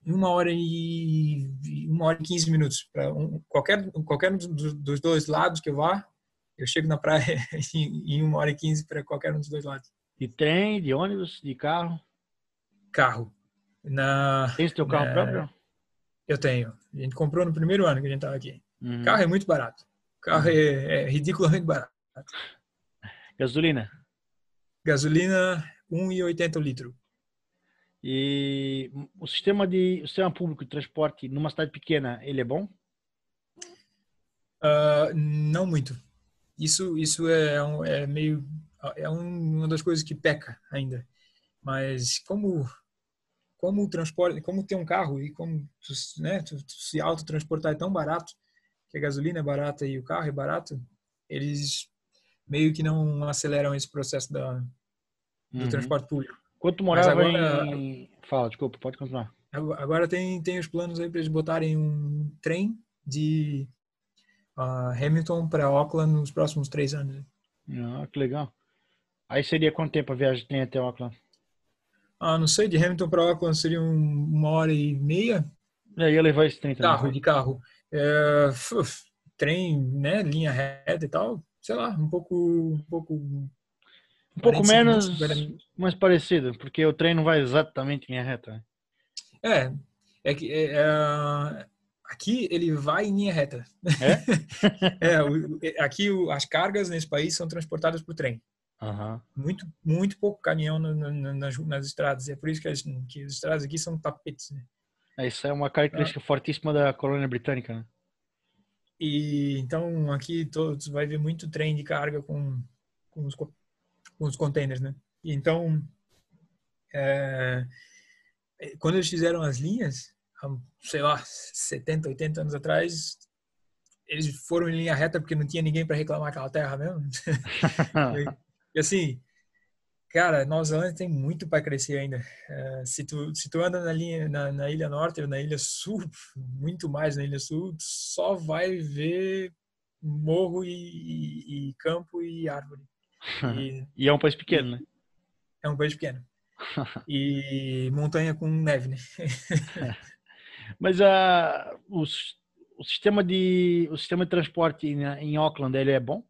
[SPEAKER 2] uma hora e uma hora e quinze minutos. Para um, qualquer qualquer um dos, dos, dois lados que eu vá eu chego na praia em, em uma hora e quinze para qualquer um dos dois lados.
[SPEAKER 1] De trem de ônibus de carro?
[SPEAKER 2] Carro. Na
[SPEAKER 1] tem seu carro
[SPEAKER 2] na,
[SPEAKER 1] próprio?
[SPEAKER 2] Eu tenho. A gente comprou no primeiro ano que a gente estava aqui.
[SPEAKER 1] Uhum.
[SPEAKER 2] carro é muito barato carro é, é ridiculamente barato
[SPEAKER 1] gasolina
[SPEAKER 2] gasolina 1,80 o litro
[SPEAKER 1] e o sistema de o sistema público de transporte numa cidade pequena ele é bom
[SPEAKER 2] Ah, não muito. Isso, isso é, um- é meio é um- uma das coisas que peca ainda. Mas como como o transporte, como ter um carro e como tu, né, tu, tu se autotransportar é tão barato, que a gasolina é barata e o carro é barato, eles meio que não aceleram esse processo da, do
[SPEAKER 1] Uhum.
[SPEAKER 2] transporte público. Mas
[SPEAKER 1] morava
[SPEAKER 2] agora-
[SPEAKER 1] em fala desculpa pode continuar
[SPEAKER 2] Agora tem, tem os planos aí para eles botarem um trem de ah, Hamilton para Auckland nos próximos três anos.
[SPEAKER 1] ah, que legal aí seria quanto tempo a viagem tem até Auckland
[SPEAKER 2] Ah, não sei, de Hamilton para Auckland seria um- uma hora e meia.
[SPEAKER 1] eu ia levar esse trem também
[SPEAKER 2] Carro, de carro. É, uf, trem, né, linha reta e tal. Sei lá, um pouco... Um pouco,
[SPEAKER 1] um pouco
[SPEAKER 2] 45
[SPEAKER 1] menos
[SPEAKER 2] minutos, 50 minutos.
[SPEAKER 1] mais parecido porque o trem não vai exatamente em linha reta né?
[SPEAKER 2] É, é que... é, é, aqui ele vai em linha reta. É? o- é, aqui o- as cargas nesse país são transportadas por trem.
[SPEAKER 1] Aham.
[SPEAKER 2] Muito, muito pouco caminhão no- no- nas, nas estradas. É por isso que as, que as estradas aqui são tapetes, né?
[SPEAKER 1] Isso é uma característica fortíssima da colônia britânica, né?
[SPEAKER 2] E então aqui todos vai ver muito trem de carga com, com, os, co- com os containers, né? E então é, quando eles fizeram as linhas, sei lá, 70, 80 anos atrás, eles foram em linha reta porque não tinha ninguém para reclamar aquela terra mesmo. E assim, cara, Nova Zelândia tem muito para crescer ainda. É, se tu se tu anda na linha na, na ilha norte ou na ilha sul, muito mais na ilha sul, só vai ver morro e, e- e campo e árvore. E
[SPEAKER 1] e é um país pequeno, né?
[SPEAKER 2] é um país pequeno. E montanha com neve, né?
[SPEAKER 1] Mas a, o, o sistema de o sistema de transporte em, em Auckland ele é bom?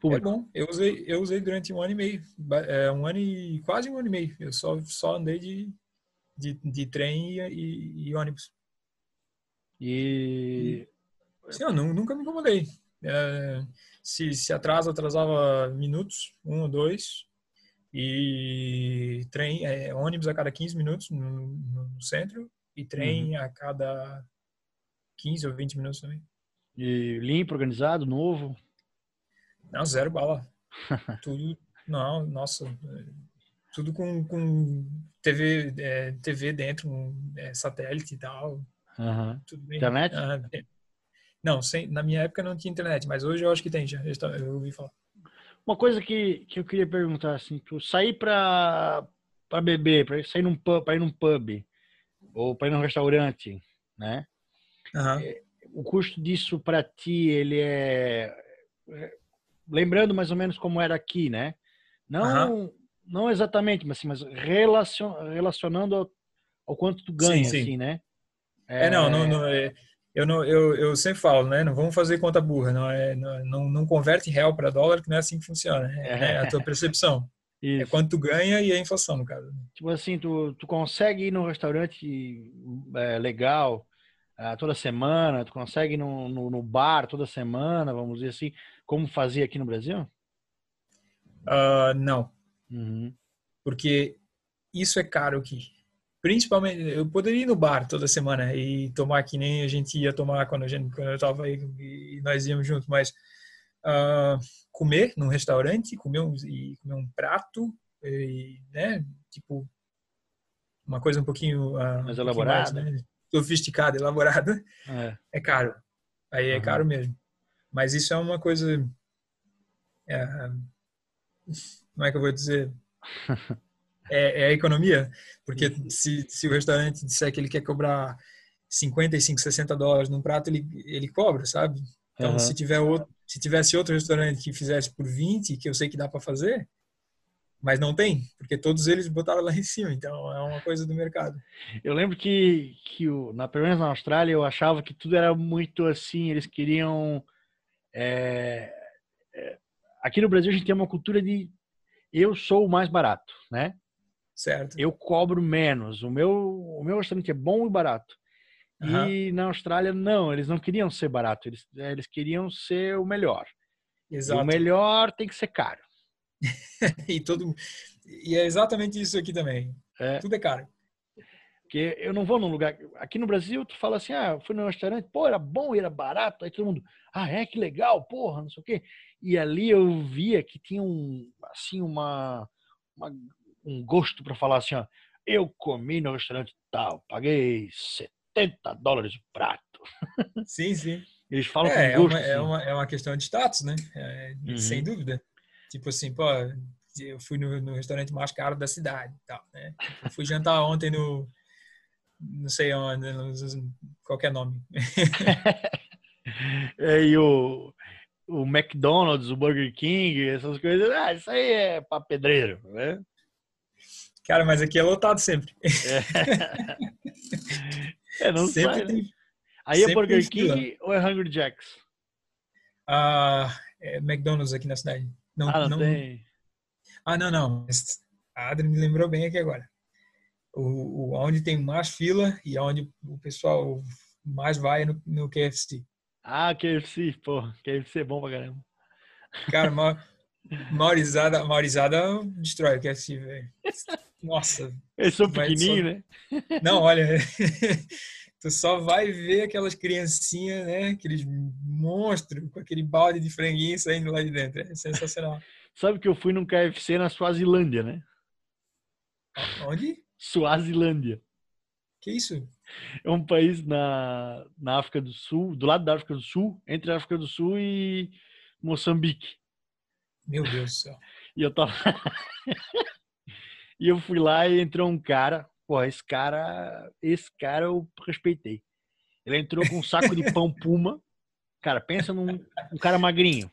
[SPEAKER 2] É
[SPEAKER 1] Público.
[SPEAKER 2] bom. Eu usei eu usei durante um ano e meio, é, um ano e quase um ano e meio. Eu só só andei de de, de trem e, e- e ônibus.
[SPEAKER 1] E
[SPEAKER 2] Sim, eu nu- nunca me incomodei. É, se, se atrasa, atrasava minutos, um ou dois. E trem, é, ônibus a cada 15 minutos no, no centro e trem a cada 15 ou 20 minutos também.
[SPEAKER 1] e limpo, organizado, novo.
[SPEAKER 2] Não, zero bala. tudo, não, nossa, tudo com, com TV, é, TV dentro, um, é, satélite e tal. Bem.
[SPEAKER 1] Internet?
[SPEAKER 2] Ah, é. não, sem, na minha época não tinha internet, mas hoje eu acho que tem já. Eu, eu ouvi falar.
[SPEAKER 1] Uma coisa que, que eu queria perguntar assim, tu sair para para beber, para sair num pub, para ir num pub ou para ir num restaurante, né?
[SPEAKER 2] Aham.
[SPEAKER 1] o custo disso para ti ele é, é- lembrando mais ou menos como era aqui, né? Não
[SPEAKER 2] Aham.
[SPEAKER 1] não exatamente, mas assim, mas relacion, relacionando ao, ao quanto tu ganha,
[SPEAKER 2] sim.
[SPEAKER 1] assim, né?
[SPEAKER 2] É, não, não, não é, eu não, eu, eu sempre falo, né? Não vamos fazer conta burra, não é, não, não, não converte real para dólar, que não é assim que funciona. É, é a tua percepção. É
[SPEAKER 1] Isso.
[SPEAKER 2] quanto tu ganha e a inflação, no caso.
[SPEAKER 1] Tipo assim, tu, tu consegue ir num restaurante é, legal ah, toda semana, tu consegue ir no, no, no bar toda semana, vamos dizer assim, como fazia aqui no Brasil?
[SPEAKER 2] Ah, não,
[SPEAKER 1] Uhum.
[SPEAKER 2] porque isso é caro aqui. Principalmente, eu poderia ir no bar toda semana e tomar que nem a gente ia tomar quando a gente quando eu tava aí e nós íamos juntos, mas ah, comer num restaurante, comer um, e comer um prato, e, né, tipo uma coisa um pouquinho ah,
[SPEAKER 1] Mais
[SPEAKER 2] um pouquinho
[SPEAKER 1] elaborada.
[SPEAKER 2] né, sofisticada, elaborada,
[SPEAKER 1] É.
[SPEAKER 2] é caro. Aí é
[SPEAKER 1] Aham.
[SPEAKER 2] caro mesmo. Mas isso é uma coisa. é, como é que eu vou dizer? É, é a economia. Porque se, se o restaurante disser que ele quer cobrar 55, 60 dólares num prato, ele, ele cobra, sabe? Então,
[SPEAKER 1] Aham.
[SPEAKER 2] se, tiver outro, se tivesse outro restaurante que fizesse por 20, que eu sei que dá para fazer, mas não tem, porque todos eles botaram lá em cima, então é uma coisa do mercado.
[SPEAKER 1] Eu lembro que, que o, na, pelo menos na Austrália, eu achava que tudo era muito assim, eles queriam. É, é, aqui no Brasil a gente tem uma cultura de eu sou o mais barato, né?
[SPEAKER 2] Certo?
[SPEAKER 1] Eu cobro menos. O meu, o meu restaurante é bom e barato.
[SPEAKER 2] Aham.
[SPEAKER 1] E na Austrália, não, eles não queriam ser barato, eles, eles queriam ser o melhor. E o
[SPEAKER 2] Exato.
[SPEAKER 1] melhor tem que ser caro.
[SPEAKER 2] E, todo, e é exatamente isso aqui também.
[SPEAKER 1] É.
[SPEAKER 2] Tudo é caro.
[SPEAKER 1] Porque eu não vou num lugar. Aqui no Brasil, tu fala assim: ah, eu fui num restaurante, pô, era bom e era barato. Aí todo mundo, ah, é, que legal, porra, não sei o quê. E ali eu via que tinha um, assim, uma, uma- um gosto para falar assim: ó, eu comi no restaurante tal, paguei 70 dólares o prato.
[SPEAKER 2] Sim, sim.
[SPEAKER 1] Eles falam
[SPEAKER 2] É, é
[SPEAKER 1] com gosto.
[SPEAKER 2] uma, é,
[SPEAKER 1] assim.
[SPEAKER 2] uma, é uma questão de status, né? É,
[SPEAKER 1] Uhum.
[SPEAKER 2] Sem dúvida. Tipo assim, pô, eu fui no, no restaurante mais caro da cidade tal, né? Eu fui jantar ontem no, não sei onde, qualquer nome.
[SPEAKER 1] É, e o, o McDonald's, o Burger King, essas coisas, ah, isso aí é para pedreiro, né?
[SPEAKER 2] Cara, mas aqui é lotado sempre.
[SPEAKER 1] É, não
[SPEAKER 2] sempre
[SPEAKER 1] sai, né?
[SPEAKER 2] tem.
[SPEAKER 1] Aí é Burger. King ou é Hungry Jacks?
[SPEAKER 2] Ah, é McDonald's aqui na cidade. Não,
[SPEAKER 1] Ah, não,
[SPEAKER 2] não,
[SPEAKER 1] tem.
[SPEAKER 2] Ah, não, não. A Adri me lembrou bem aqui agora. O, o onde tem mais fila e onde o pessoal mais vai é no, no KFC.
[SPEAKER 1] Ah, KFC, pô, KFC é bom pra caramba.
[SPEAKER 2] Cara, ma, Maurizada, Maurizada destrói o KFC, velho. Nossa.
[SPEAKER 1] Eles são
[SPEAKER 2] Vai
[SPEAKER 1] pequenininhos, né?
[SPEAKER 2] Não, olha, tu só vai ver aquelas criancinhas, né? Aqueles monstros com aquele balde de franguinho saindo lá de dentro. É sensacional.
[SPEAKER 1] Sabe que eu fui num KFC na Suazilândia, né?
[SPEAKER 2] Onde?
[SPEAKER 1] Suazilândia.
[SPEAKER 2] Que isso?
[SPEAKER 1] É um país na, na África do Sul, do lado da África do Sul, entre a África do Sul e Moçambique.
[SPEAKER 2] Meu Deus do céu.
[SPEAKER 1] E eu tava. e eu fui lá e entrou um cara. Pô, esse cara. Esse cara eu respeitei. Ele entrou com um saco de pão puma. Cara, pensa num um cara magrinho.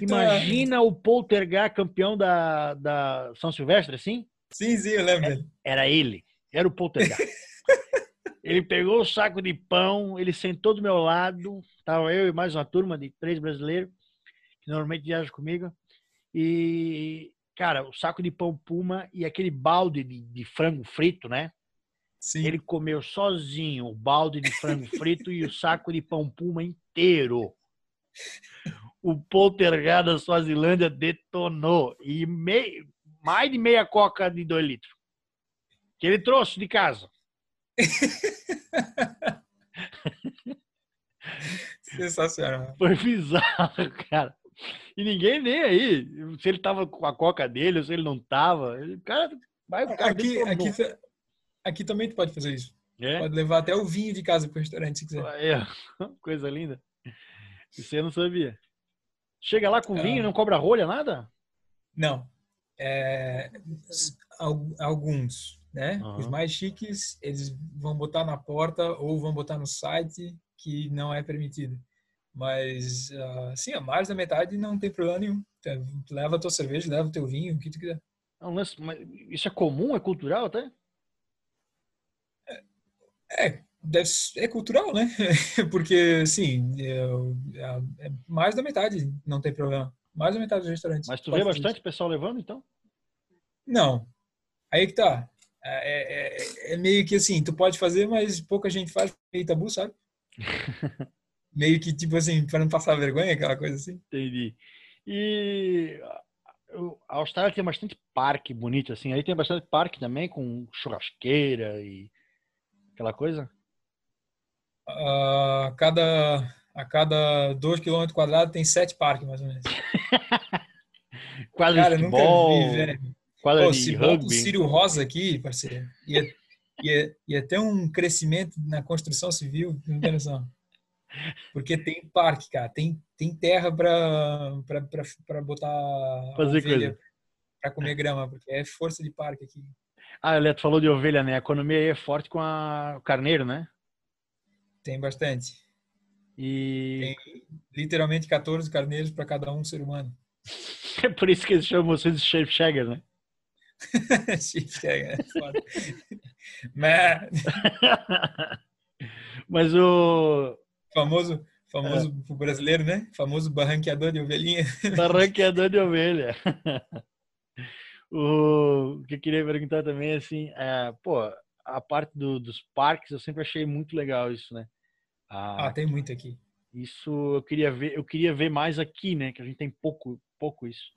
[SPEAKER 1] Imagina o Poltergar campeão da, da São Silvestre, assim?
[SPEAKER 2] Sim, sim, eu lembro dele.
[SPEAKER 1] Era ele. Era o Poltergar. ele pegou o saco de pão, ele sentou do meu lado. Tava eu e mais uma turma de três brasileiros, que normalmente viajam comigo. E, cara, o saco de pão puma e aquele balde de, de frango frito, né?
[SPEAKER 2] Sim.
[SPEAKER 1] Ele comeu sozinho o balde de frango frito e o saco de pão puma inteiro. O poltergar da Suazilândia detonou. E mei- mais de meia coca de dois litros. Que ele trouxe de casa.
[SPEAKER 2] Sensacional.
[SPEAKER 1] Foi bizarro, cara. E ninguém nem aí. Se ele tava com a coca dele ou se ele não tava. Ele, cara, vai o cara
[SPEAKER 2] Aqui, aqui, ta- aqui também tu pode fazer isso.
[SPEAKER 1] É?
[SPEAKER 2] Pode levar até o vinho de casa pro restaurante se quiser.
[SPEAKER 1] Ó. Coisa linda. Isso eu não sabia. Chega lá com
[SPEAKER 2] Ah.
[SPEAKER 1] vinho, não cobra rolha, nada?
[SPEAKER 2] Não. É, alguns, né?
[SPEAKER 1] Aham.
[SPEAKER 2] Os mais chiques, eles vão botar na porta ou vão botar no site que não é permitido. Mas, ah, sim, a mais da metade não tem problema nenhum. Leva a tua cerveja, leva o teu vinho, o que tu quiser.
[SPEAKER 1] É um lance- isso é comum? É cultural até?
[SPEAKER 2] É, deve, s- é cultural, né? Porque, sim, é, é mais da metade não tem problema. Mais da metade dos restaurantes.
[SPEAKER 1] Mas tu vê bastante pessoal levando, então?
[SPEAKER 2] Não. Aí que tá. É, é- é meio que assim, tu pode fazer, mas pouca gente faz, meio tabu, sabe? meio que tipo assim, para não passar vergonha, aquela coisa assim.
[SPEAKER 1] Entendi. E a Austrália tem bastante parque bonito, assim. Aí tem bastante parque também, com churrasqueira e aquela coisa.
[SPEAKER 2] A cada, a cada 2 km quadrados tem sete parques, mais ou menos.
[SPEAKER 1] Quadra
[SPEAKER 2] Cara,
[SPEAKER 1] de
[SPEAKER 2] nunca vi, velho.
[SPEAKER 1] quadra
[SPEAKER 2] Pô,
[SPEAKER 1] de
[SPEAKER 2] se bota o
[SPEAKER 1] rugby.
[SPEAKER 2] Círio Rosa aqui, parceiro, ia, ia, ia ter um crescimento na construção civil, não tem noção. Porque tem parque, cara, tem, tem terra para botar
[SPEAKER 1] Fazer coisa.
[SPEAKER 2] para comer grama, porque é força de parque aqui.
[SPEAKER 1] Ah, Leto falou de ovelha, né? A economia aí é forte com a... o carneiro, né?
[SPEAKER 2] Tem bastante.
[SPEAKER 1] E
[SPEAKER 2] Tem literalmente 14 carneiros para cada um ser humano.
[SPEAKER 1] é por isso que eles chamam vocês de Shape Shagger, né?
[SPEAKER 2] Chief, é foda. Mas,
[SPEAKER 1] o
[SPEAKER 2] famoso, famoso pro brasileiro, né? Famoso barranqueador de ovelhinha.
[SPEAKER 1] barranqueador de ovelha. o que eu queria perguntar também, assim, é, pô, a parte do- dos parques, eu sempre achei muito legal isso, né?
[SPEAKER 2] Ah,
[SPEAKER 1] Ah,
[SPEAKER 2] tem muito aqui.
[SPEAKER 1] isso eu queria ver, eu queria ver mais aqui, né? Que a gente tem pouco, pouco isso.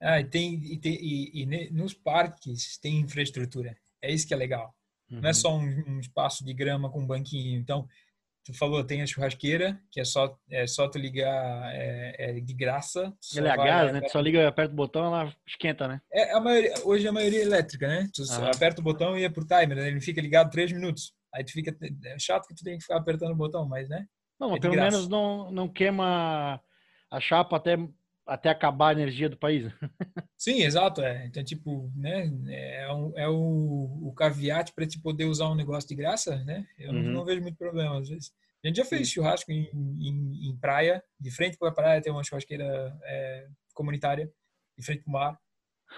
[SPEAKER 2] Ah, e tem, e, tem- e- e nos parques tem infraestrutura. É isso que é legal. Não é
[SPEAKER 1] Uhum.
[SPEAKER 2] só um, um espaço de grama com um banquinho. Então, tu falou, tem a churrasqueira, que é só, é só tu ligar, é, é de graça.
[SPEAKER 1] Ele é a gás, né? Tu só liga, aperta o botão, ela esquenta, né?
[SPEAKER 2] É, a maioria, hoje a maioria é elétrica, né? Tu aperta o botão e é por timer, né? ele fica ligado três minutos. Aí tu fica. É chato que tu tem que ficar apertando o botão, mas né?
[SPEAKER 1] Não,
[SPEAKER 2] É
[SPEAKER 1] mas
[SPEAKER 2] de
[SPEAKER 1] pelo
[SPEAKER 2] graça.
[SPEAKER 1] menos não, não queima a chapa até, até acabar a energia do país.
[SPEAKER 2] Sim, exato. É. Então, tipo, né? É, um- é o, o caveat para te poder usar um negócio de graça, né? Eu não,
[SPEAKER 1] Uhum.
[SPEAKER 2] não vejo muito problema às vezes. A gente já fez churrasco em, em, em praia, de frente para a praia tem uma churrasqueira é, comunitária, de frente para o mar.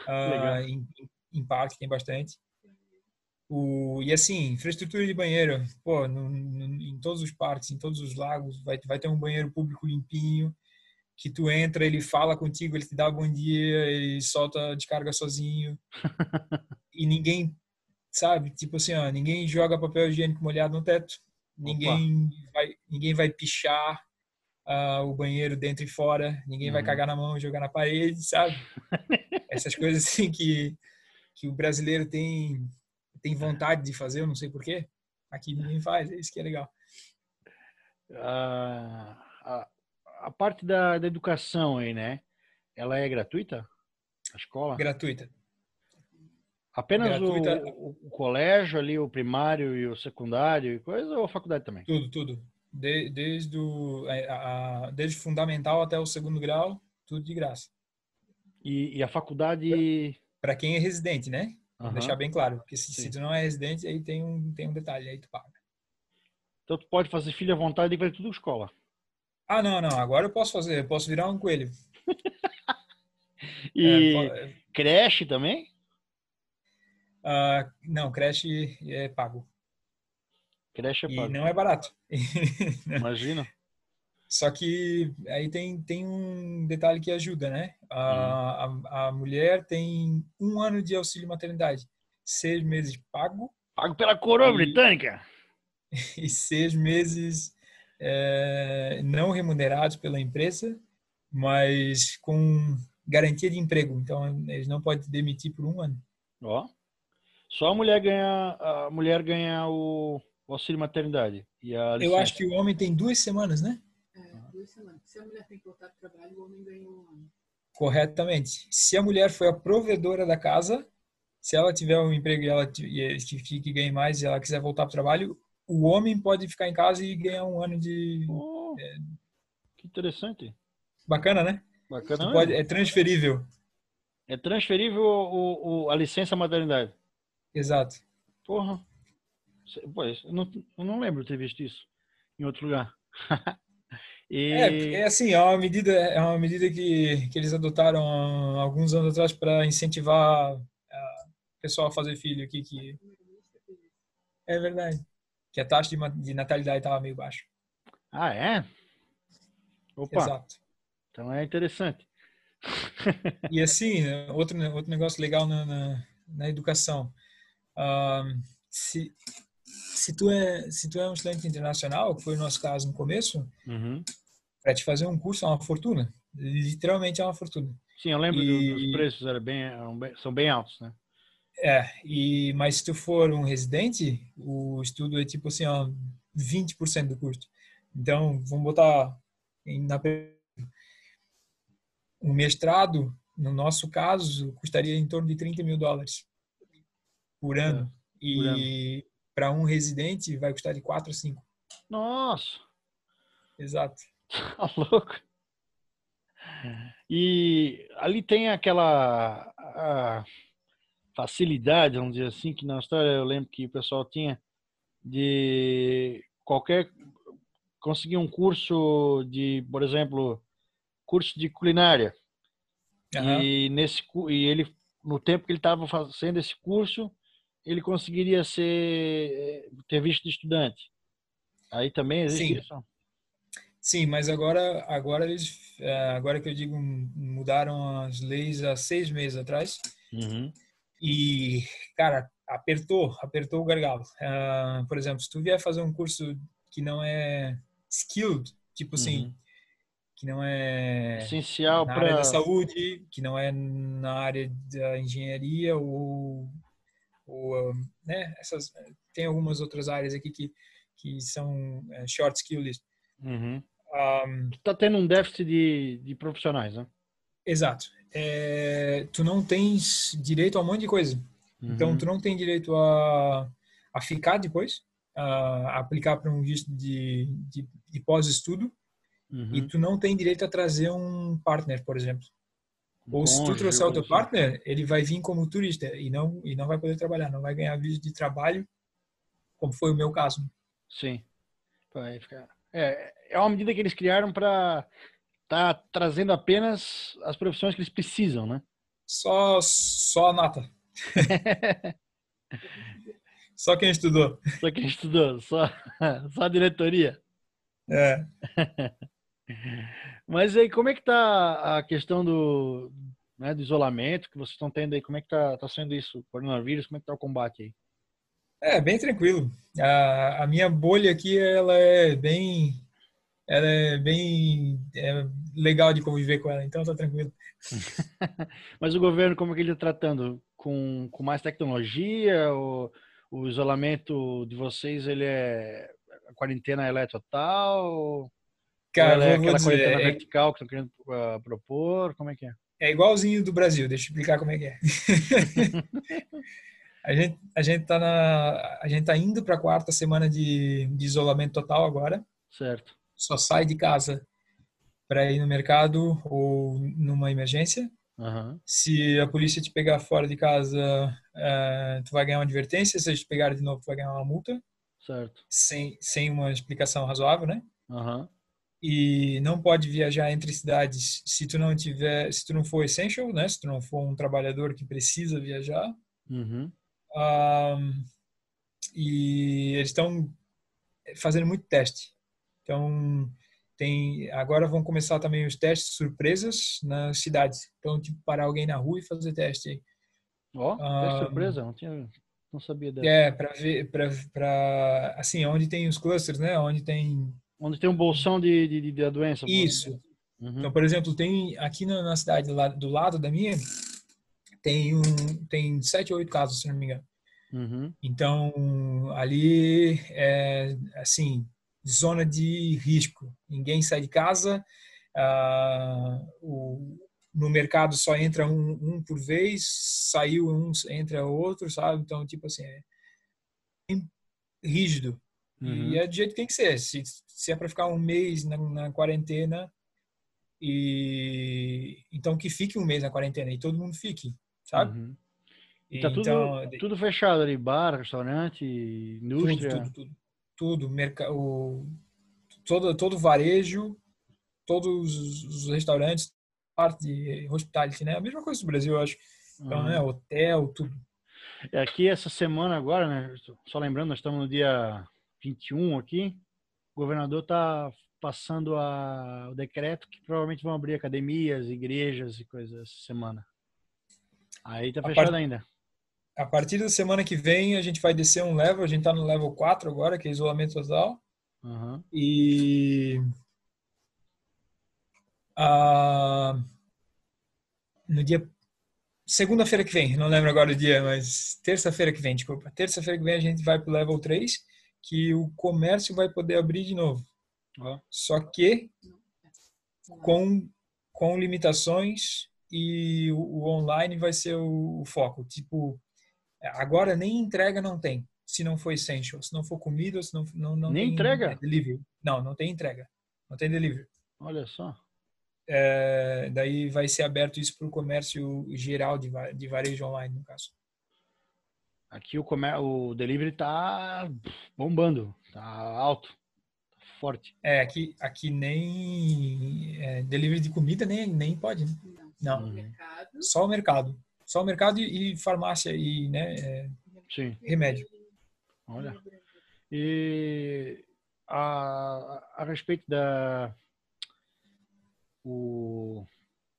[SPEAKER 2] Ah, em- em parque tem bastante. O, e assim, infraestrutura de banheiro, pô, no, no- em todos os parques, em todos os lagos, vai, vai ter um banheiro público limpinho, que tu entra, ele fala contigo, ele te dá bom dia, ele solta descarga sozinho. e ninguém, sabe, tipo assim, ó, ninguém joga papel higiênico molhado no teto, ninguém vai, ninguém vai pichar ah, o banheiro dentro e fora, ninguém vai
[SPEAKER 1] Uhum.
[SPEAKER 2] cagar na mão e jogar na parede, sabe? Essas coisas assim que, que o brasileiro tem, tem vontade de fazer, eu não sei porquê. Aqui ninguém faz, é isso que é legal.
[SPEAKER 1] a, a, a parte da, da educação aí, né? Ela é gratuita? A escola?
[SPEAKER 2] Gratuita.
[SPEAKER 1] Apenas o-
[SPEAKER 2] gratuita.
[SPEAKER 1] O, o colégio ali, o primário e o secundário e coisa, ou a faculdade também?
[SPEAKER 2] Tudo, tudo. De- desde, o, a, a- desde o fundamental até o segundo grau, tudo de graça.
[SPEAKER 1] E, e a faculdade.
[SPEAKER 2] Para quem é residente, né?
[SPEAKER 1] Aham.
[SPEAKER 2] deixar bem claro. Porque se, se tu não é residente, aí tem um, tem um detalhe, aí tu paga.
[SPEAKER 1] Então tu pode fazer filho à vontade e vai tudo escola.
[SPEAKER 2] Ah, não, não. Agora eu posso fazer. Eu posso virar um coelho.
[SPEAKER 1] E
[SPEAKER 2] É, po-
[SPEAKER 1] creche também?
[SPEAKER 2] ah, não, creche é pago.
[SPEAKER 1] Creche é
[SPEAKER 2] E
[SPEAKER 1] pago.
[SPEAKER 2] não é barato.
[SPEAKER 1] Imagina.
[SPEAKER 2] Só que aí tem, tem um detalhe que ajuda, né? A, a, a mulher tem um ano de auxílio maternidade, seis meses pago
[SPEAKER 1] Pago pela coroa
[SPEAKER 2] E-
[SPEAKER 1] britânica.
[SPEAKER 2] e seis meses eh, não remunerados pela empresa, mas com garantia de emprego. Então eles não podem demitir por um ano.
[SPEAKER 1] Ó. Só a mulher ganha, a mulher ganha o, o auxílio maternidade. E a
[SPEAKER 2] Eu acho que o homem tem duas semanas, né?
[SPEAKER 3] É, duas semanas. Se a mulher tem que voltar para o trabalho, o homem ganha um ano.
[SPEAKER 2] Corretamente. Se a mulher foi a provedora da casa, se ela tiver um emprego e ela e que que ganhe mais e ela quiser voltar para o trabalho, o homem pode ficar em casa e ganhar um ano de
[SPEAKER 1] Oh, que interessante.
[SPEAKER 2] bacana, né?
[SPEAKER 1] Bacana.
[SPEAKER 2] Tu pode, é transferível.
[SPEAKER 1] É transferível o, o- a licença maternidade.
[SPEAKER 2] Exato.
[SPEAKER 1] Porra. Pois, eu não, eu não lembro de ter visto isso em outro lugar. e,
[SPEAKER 2] É, é assim, é uma medida, é uma medida que, que eles adotaram há alguns anos atrás para incentivar o pessoal a fazer filho aqui, que é verdade. Que a taxa de, de natalidade estava meio baixa.
[SPEAKER 1] Ah, é? Opa,
[SPEAKER 2] Exato.
[SPEAKER 1] então é interessante.
[SPEAKER 2] E assim, né, outro, outro negócio legal na, na, na educação. Se, se, tu é, se tu é um estudante internacional, que foi o nosso caso no começo,
[SPEAKER 1] Uhum.
[SPEAKER 2] Para te fazer um curso é uma fortuna. Literalmente é uma fortuna.
[SPEAKER 1] Sim, eu lembro
[SPEAKER 2] E-
[SPEAKER 1] dos preços, era bem, são bem altos, né?
[SPEAKER 2] É, e, mas se tu for um residente, o estudo é tipo assim, ó, 20% do custo. Então, vamos botar na um mestrado, no nosso caso, custaria em torno de 30 mil dólares por ano.
[SPEAKER 1] por
[SPEAKER 2] e para um residente vai custar de 4 a 5.
[SPEAKER 1] Nossa,
[SPEAKER 2] Exato.
[SPEAKER 1] tá louco. E ali tem aquela facilidade, vamos dizer assim, que na história eu lembro que o pessoal tinha de qualquer conseguir um curso de, por exemplo, curso de culinária.
[SPEAKER 2] Aham.
[SPEAKER 1] E nesse e ele no tempo que ele estava fazendo esse curso, ele conseguiria ser ter visto de estudante. Aí também existe
[SPEAKER 2] Sim.
[SPEAKER 1] isso.
[SPEAKER 2] Sim, mas agora, agora eles, eh, agora que eu digo, mudaram as leis há seis meses atrás
[SPEAKER 1] Uhum.
[SPEAKER 2] e, cara, apertou, apertou o gargalo. Ah, por exemplo, se tu vier fazer um curso que não é skilled, tipo assim,
[SPEAKER 1] Uhum.
[SPEAKER 2] que não é
[SPEAKER 1] Essencial
[SPEAKER 2] na área
[SPEAKER 1] para
[SPEAKER 2] da saúde, que não é na área da engenharia ou, ou né, essas tem algumas outras áreas aqui que que são eh, short skill list.
[SPEAKER 1] uhum.
[SPEAKER 2] Ah,
[SPEAKER 1] Tá tendo um déficit de, de profissionais, né?
[SPEAKER 2] Exato. É, tu não tens direito a um monte de coisa. Então,
[SPEAKER 1] Uhum.
[SPEAKER 2] tu não tem direito a, a ficar depois, a aplicar para um visto de, de, de pós-estudo,
[SPEAKER 1] Uhum.
[SPEAKER 2] e tu não tem direito a trazer um partner, por exemplo. Ou se tu trouxer o teu
[SPEAKER 1] assim.
[SPEAKER 2] partner, ele vai vir como turista e não, e não vai poder trabalhar, não vai ganhar visto de trabalho, como foi o meu caso.
[SPEAKER 1] Sim. Vai ficar- É, é uma medida que eles criaram para tá trazendo apenas as profissões que eles precisam, né?
[SPEAKER 2] Só, só a nata. Só quem estudou.
[SPEAKER 1] Só quem estudou, só, só a diretoria.
[SPEAKER 2] É.
[SPEAKER 1] Mas aí, como é que tá a questão do, né, do isolamento que vocês estão tendo aí? Como é que tá, tá sendo isso? O coronavírus, como é que tá o combate aí?
[SPEAKER 2] É, bem tranquilo. A, a minha bolha aqui, ela é bem, ela é bem é legal de conviver com ela, então tá tranquilo.
[SPEAKER 1] Mas o governo, como é que ele está tratando? Com, com mais tecnologia? Ou, o isolamento de vocês, ele é... A quarentena ela é total?
[SPEAKER 2] Cara,
[SPEAKER 1] é aquela
[SPEAKER 2] dizer,
[SPEAKER 1] quarentena
[SPEAKER 2] é,
[SPEAKER 1] vertical que estão querendo ah, propor? Como é que é?
[SPEAKER 2] é igualzinho do Brasil, deixa eu explicar como é que é. a gente, a gente tá na, a gente tá indo para a quarta semana de, de isolamento total agora.
[SPEAKER 1] Certo.
[SPEAKER 2] Só sai de casa para ir no mercado ou numa emergência.
[SPEAKER 1] Aham.
[SPEAKER 2] Se a polícia te pegar fora de casa, eh, tu vai ganhar uma advertência. Se eles te pegarem de novo, tu vai ganhar uma multa.
[SPEAKER 1] Certo.
[SPEAKER 2] sem, sem uma explicação razoável, né?
[SPEAKER 1] Aham.
[SPEAKER 2] E não pode viajar entre cidades se tu não tiver, se tu não for essential, né? Se tu não for um trabalhador que precisa viajar.
[SPEAKER 1] Uhum.
[SPEAKER 2] Ahn, e eles estão fazendo muito teste. Então tem agora vão começar também os testes surpresas nas cidades. Então tipo parar alguém na rua e fazer teste.
[SPEAKER 1] Ó,
[SPEAKER 2] Ah,
[SPEAKER 1] surpresa, não tinha, não sabia dessa.
[SPEAKER 2] É para ver para para assim onde tem os clusters, né? Onde tem
[SPEAKER 1] Onde tem um bolsão de, de, de- doença.
[SPEAKER 2] isso.
[SPEAKER 1] Uhum.
[SPEAKER 2] Então, por exemplo, tem aqui na, na cidade lá do lado da minha tem um tem sete ou oito casos, se não me engano.
[SPEAKER 1] Uhum.
[SPEAKER 2] Então ali é assim zona de risco. Ninguém sai de casa. ah, o, no mercado só entra um, um por vez, saiu um entra outro, sabe? Então tipo assim é rígido.
[SPEAKER 1] Uhum.
[SPEAKER 2] E é do jeito que tem que ser. Se, se é para ficar um mês na, na quarentena, e então que fique um mês na quarentena e todo mundo fique, sabe?
[SPEAKER 1] Uhum. E tá tudo,
[SPEAKER 2] então,
[SPEAKER 1] tudo fechado ali, bar, restaurante, indústria.
[SPEAKER 2] tudo, tudo, tudo, merca, o, todo, todo varejo, todos os restaurantes, parte de hospitality, né? A mesma coisa do Brasil, eu acho. Então,
[SPEAKER 1] Uhum.
[SPEAKER 2] né? Hotel, tudo.
[SPEAKER 1] É, Aqui essa semana agora, né? Só lembrando, nós estamos no dia 21 aqui. O governador está passando a, o decreto que provavelmente vão abrir academias, igrejas e coisas essa semana. Aí tá fechado
[SPEAKER 2] part-
[SPEAKER 1] ainda.
[SPEAKER 2] A partir da semana que vem, a gente vai descer um level. A gente tá no level 4 agora, que é isolamento total.
[SPEAKER 1] Aham.
[SPEAKER 2] E ah, no dia segunda-feira que vem, não lembro agora o dia, mas terça-feira que vem, desculpa. Terça-feira que vem a gente vai pro level 3, que o comércio vai poder abrir de novo.
[SPEAKER 1] Ó.
[SPEAKER 2] Só que com com limitações e o, o online vai ser o, o foco. Tipo, agora nem entrega não tem, se não for essential, se não for comida, se não não, não
[SPEAKER 1] Nem
[SPEAKER 2] tem
[SPEAKER 1] entrega?
[SPEAKER 2] é, delivery. Não, não tem entrega. Não tem delivery.
[SPEAKER 1] Olha só.
[SPEAKER 2] É, daí vai ser aberto isso para o comércio geral de, de varejo online, no caso.
[SPEAKER 1] Aqui o, comer... o delivery tá bombando. Tá alto, tá forte.
[SPEAKER 2] É, aqui, aqui nem é, delivery de comida nem, nem pode, né?
[SPEAKER 3] Não,
[SPEAKER 2] Não.
[SPEAKER 3] só o mercado.
[SPEAKER 2] Só o mercado. Só o mercado e, e farmácia e né, é,
[SPEAKER 1] Sim.
[SPEAKER 2] remédio.
[SPEAKER 1] Olha. E a, a respeito da o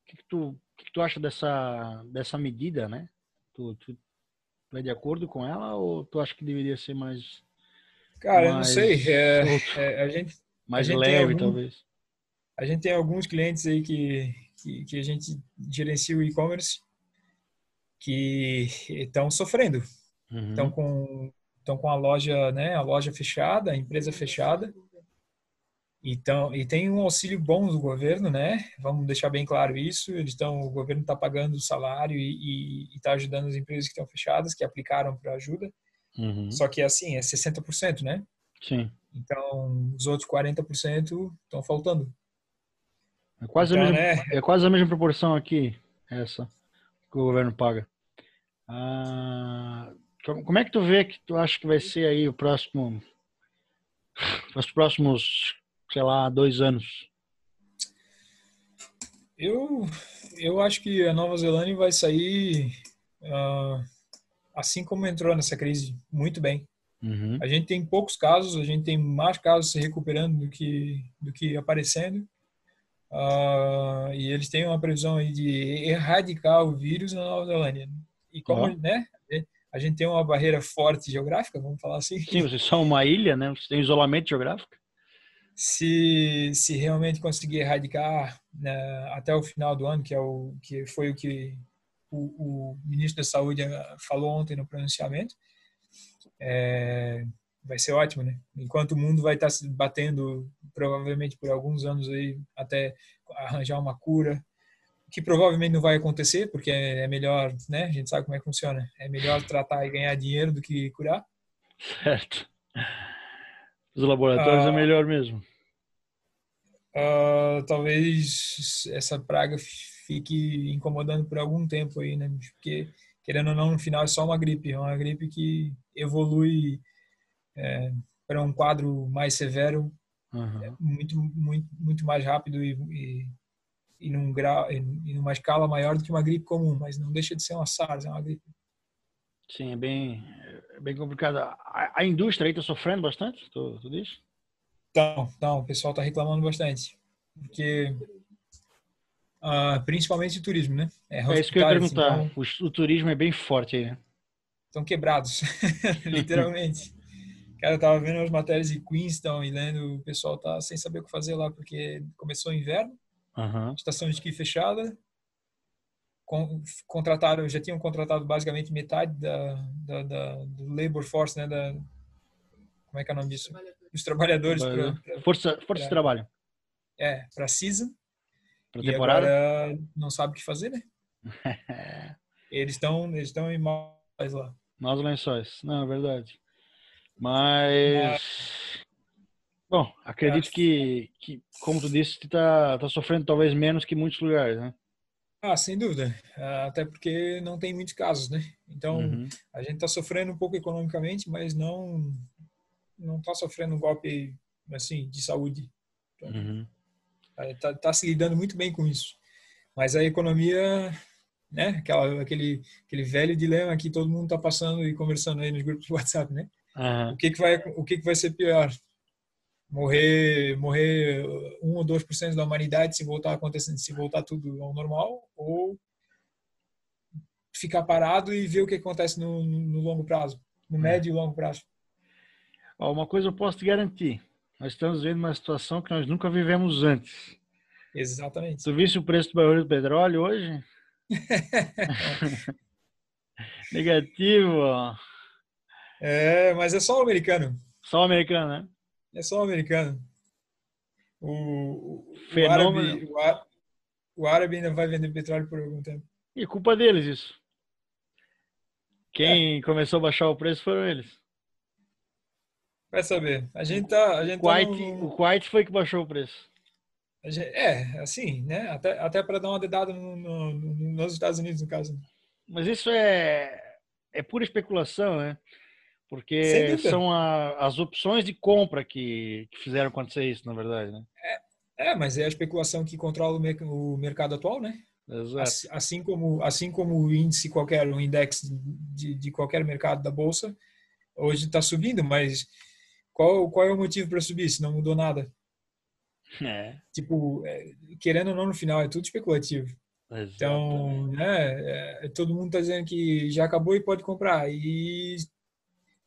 [SPEAKER 1] que, que tu que, que tu acha dessa dessa medida, né? Tu, tu, tu é de acordo com ela ou tu acha que deveria ser mais
[SPEAKER 2] Cara, eu não
[SPEAKER 1] mais
[SPEAKER 2] sei. é, é, a gente
[SPEAKER 1] mais
[SPEAKER 2] tem
[SPEAKER 1] leve
[SPEAKER 2] algum-
[SPEAKER 1] talvez?
[SPEAKER 2] A gente tem alguns clientes aí que, que, que a gente gerencia o e-commerce que estão sofrendo.
[SPEAKER 1] Uhum.
[SPEAKER 2] Estão com, estão com a loja, né, a loja fechada, a empresa fechada. Então, e tem um auxílio bom do governo, né? Vamos deixar bem claro isso. Eles estão, o governo está pagando o salário e está ajudando as empresas que estão fechadas, que aplicaram para ajuda.
[SPEAKER 1] Uhum.
[SPEAKER 2] Só que assim, é 60%, né?
[SPEAKER 1] Sim.
[SPEAKER 2] Então, os outros 40% estão faltando.
[SPEAKER 1] É quase,
[SPEAKER 2] Então,
[SPEAKER 1] a mesma,
[SPEAKER 2] né?
[SPEAKER 1] é quase a mesma proporção aqui, essa, que o governo paga. Ah, como é que tu vê que tu acha que vai ser aí o próximo, os próximos, sei lá, dois anos?
[SPEAKER 2] Eu, eu acho que a Nova Zelândia vai sair ah, assim como entrou nessa crise, muito bem.
[SPEAKER 1] Uhum.
[SPEAKER 2] A gente tem poucos casos, a gente tem mais casos se recuperando do que do que aparecendo. Ah, e eles têm uma previsão aí de erradicar o vírus na Nova Zelândia. E como,
[SPEAKER 1] Ó.
[SPEAKER 2] né, a gente tem uma barreira forte geográfica, vamos falar assim,
[SPEAKER 1] Sim, vocês são uma ilha, né? Vocês têm isolamento geográfico.
[SPEAKER 2] se se realmente conseguir erradicar né, até o final do ano, que é o que foi o que o, o ministro da Saúde eh, falou ontem no pronunciamento, é, vai ser ótimo, né? Enquanto o mundo vai estar se batendo provavelmente por alguns anos aí até arranjar uma cura, que provavelmente não vai acontecer, porque é melhor, né? A gente sabe como é que funciona. É melhor tratar e ganhar dinheiro do que curar.
[SPEAKER 1] Certo. Os laboratórios
[SPEAKER 2] Ah.
[SPEAKER 1] é melhor mesmo.
[SPEAKER 2] Ah, talvez essa praga fique incomodando por algum tempo aí, né? Porque, querendo ou não, no final é só uma gripe. É uma gripe que evolui é, para um quadro mais severo
[SPEAKER 1] Uhum.
[SPEAKER 2] muito, muito, muito mais rápido e, e, e, num grau, e, numa escala maior do que uma gripe comum, mas não deixa de ser uma SARS, é uma gripe.
[SPEAKER 1] Sim, é bem, é bem complicado. A, a indústria aí tá sofrendo bastante, tu, tu diz?
[SPEAKER 2] Então, então, o pessoal está reclamando bastante. Porque, ah, principalmente o turismo, né?
[SPEAKER 1] É isso que eu ia perguntar.
[SPEAKER 2] então-
[SPEAKER 1] O, o turismo é bem forte aí, né?
[SPEAKER 2] estão quebrados, literalmente. Cara, eu tava vendo as matérias de Queenstown e lendo, o pessoal tá sem saber o que fazer lá, porque começou o inverno,
[SPEAKER 1] Aham.
[SPEAKER 2] estação de esqui fechada, con- contrataram, já tinham contratado basicamente metade da, da, da- do labor force, né, da, como é que é o nome disso? Dos trabalhadores para
[SPEAKER 1] Força, força de trabalho.
[SPEAKER 2] é, para season,
[SPEAKER 1] Para
[SPEAKER 2] e
[SPEAKER 1] temporada.
[SPEAKER 2] agora não sabe o que fazer, né? Eles estão eles estão em mais lá.
[SPEAKER 1] Nós lençóis. Não, é verdade. Mas. Bom, acredito que, que como tu disse, tu tá, tá sofrendo talvez menos que muitos lugares, né?
[SPEAKER 2] Ah, sem dúvida. Ah, Até porque não tem muitos casos, né? Então,
[SPEAKER 1] Uhum.
[SPEAKER 2] a gente está sofrendo um pouco economicamente, mas não não está sofrendo um golpe assim de saúde.
[SPEAKER 1] Uhum.
[SPEAKER 2] Está tá se lidando muito bem com isso. Mas a economia, né? Aquela, aquele aquele velho dilema que todo mundo está passando e conversando aí nos grupos do WhatsApp, né?
[SPEAKER 1] Aham.
[SPEAKER 2] O que que vai o que que vai ser pior? Morrer morrer um ou dois por cento da humanidade se voltar acontecendo se voltar tudo ao normal ou ficar parado e ver o que acontece no, no, longo prazo, no médio e longo prazo.
[SPEAKER 1] Uma coisa eu posso te garantir. Nós estamos vivendo uma situação que nós nunca vivemos antes.
[SPEAKER 2] Exatamente.
[SPEAKER 1] Tu viste o preço do barril do petróleo hoje? Negativo, ó.
[SPEAKER 2] É, mas é só o americano.
[SPEAKER 1] Só o americano, né?
[SPEAKER 2] É só o americano. O, o, o
[SPEAKER 1] Fenômeno.
[SPEAKER 2] árabe, o, á- o árabe ainda vai vender petróleo por algum tempo.
[SPEAKER 1] E culpa deles isso. Quem começou a baixar o preço foram eles.
[SPEAKER 2] Vai saber. A gente tá, a gente
[SPEAKER 1] O
[SPEAKER 2] tá
[SPEAKER 1] Kuwait,
[SPEAKER 2] num-
[SPEAKER 1] o Kuwait foi que baixou o preço.
[SPEAKER 2] gente- é, assim, né? Até, até para dar uma dedada no, no- no- nos Estados Unidos, no caso.
[SPEAKER 1] Mas isso é, é pura especulação, né? Porque são a, as opções de compra que, que, fizeram acontecer isso, na verdade, né?
[SPEAKER 2] É, é mas é a especulação que controla o, o mercado atual, né? Exato. Assim como, assim como o índice qualquer, o index de, de qualquer mercado da bolsa, hoje está subindo, mas qual, qual é o motivo para subir se não mudou nada? É. Tipo, é, querendo ou não, no final é tudo especulativo. Exatamente. Então, né, é, todo mundo está dizendo que já acabou e pode comprar. E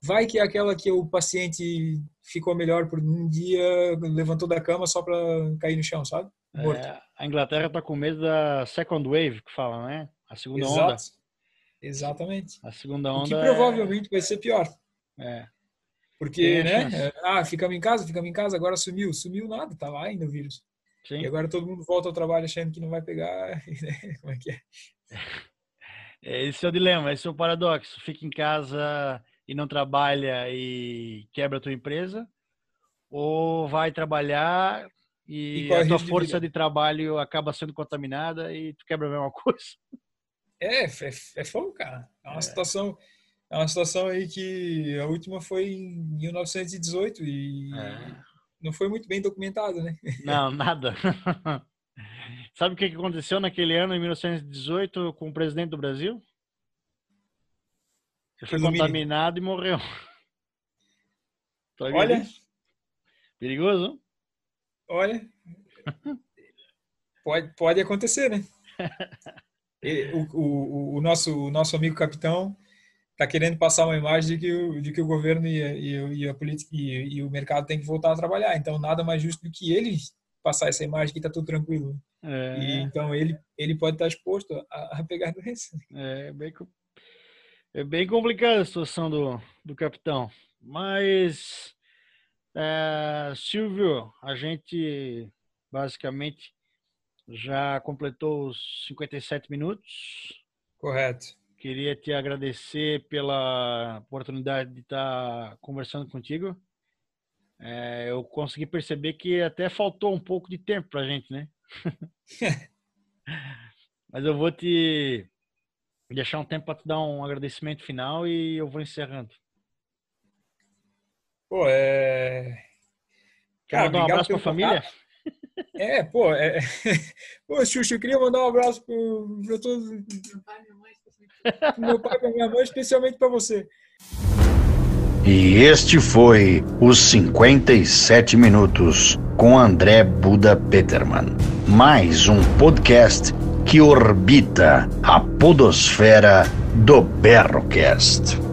[SPEAKER 2] vai que é aquela que o paciente ficou melhor por um dia, levantou da cama só para cair no chão, sabe?
[SPEAKER 1] Morto. É, a Inglaterra está com medo da second wave, que fala, né? A segunda Exato. onda.
[SPEAKER 2] Exatamente.
[SPEAKER 1] A segunda onda. O
[SPEAKER 2] que provavelmente é... vai ser pior. É. Porque, né? Ah, ficamos em casa, ficamos em casa, agora sumiu. Sumiu nada, tá lá ainda o vírus. Sim. E agora todo mundo volta ao trabalho achando que não vai pegar. Né? Como é que é?
[SPEAKER 1] é? Esse é o dilema, esse é o paradoxo. Fica em casa e não trabalha e quebra a tua empresa, ou vai trabalhar e, e a tua força de, de, trabalho acaba sendo contaminada e tu quebra a mesma coisa.
[SPEAKER 2] É, é, é fogo, cara. É uma é. situação é uma situação aí que a última foi em 1918 e é. não foi muito bem documentada, né?
[SPEAKER 1] Não, nada. Sabe o que aconteceu naquele ano, em 1918, com o presidente do Brasil? Ele foi contaminado e morreu.
[SPEAKER 2] Olha.
[SPEAKER 1] Perigoso?
[SPEAKER 2] Olha. pode, pode acontecer, né? O, o, o, nosso, o nosso amigo capitão está querendo passar uma imagem de que o, de que o governo e, e, e a política e, e, o mercado tem que voltar a trabalhar. Então, nada mais justo do que ele passar essa imagem que está tudo tranquilo. É. E, então, ele, ele pode estar exposto a, a pegar doença.
[SPEAKER 1] É bem, é bem complicada a situação do, do capitão. Mas, é, Silvio, a gente basicamente já completou os 57 minutos.
[SPEAKER 2] Correto.
[SPEAKER 1] Queria te agradecer pela oportunidade de estar conversando contigo. É, eu consegui perceber que até faltou um pouco de tempo para a gente, né? Mas eu vou te deixar um tempo para te dar um agradecimento final e eu vou encerrando.
[SPEAKER 2] Pô, é.
[SPEAKER 1] Quer Cara, mandar um abraço para a família?
[SPEAKER 2] É, pô, é... pô, Xuxa, eu queria mandar um abraço para todos. Meu pai, minha mãe, meu pai e minha mãe, especialmente para você.
[SPEAKER 4] E este foi os 57 minutos com André Buda Peterman. Mais um podcast que orbita a podosfera do Berrocast.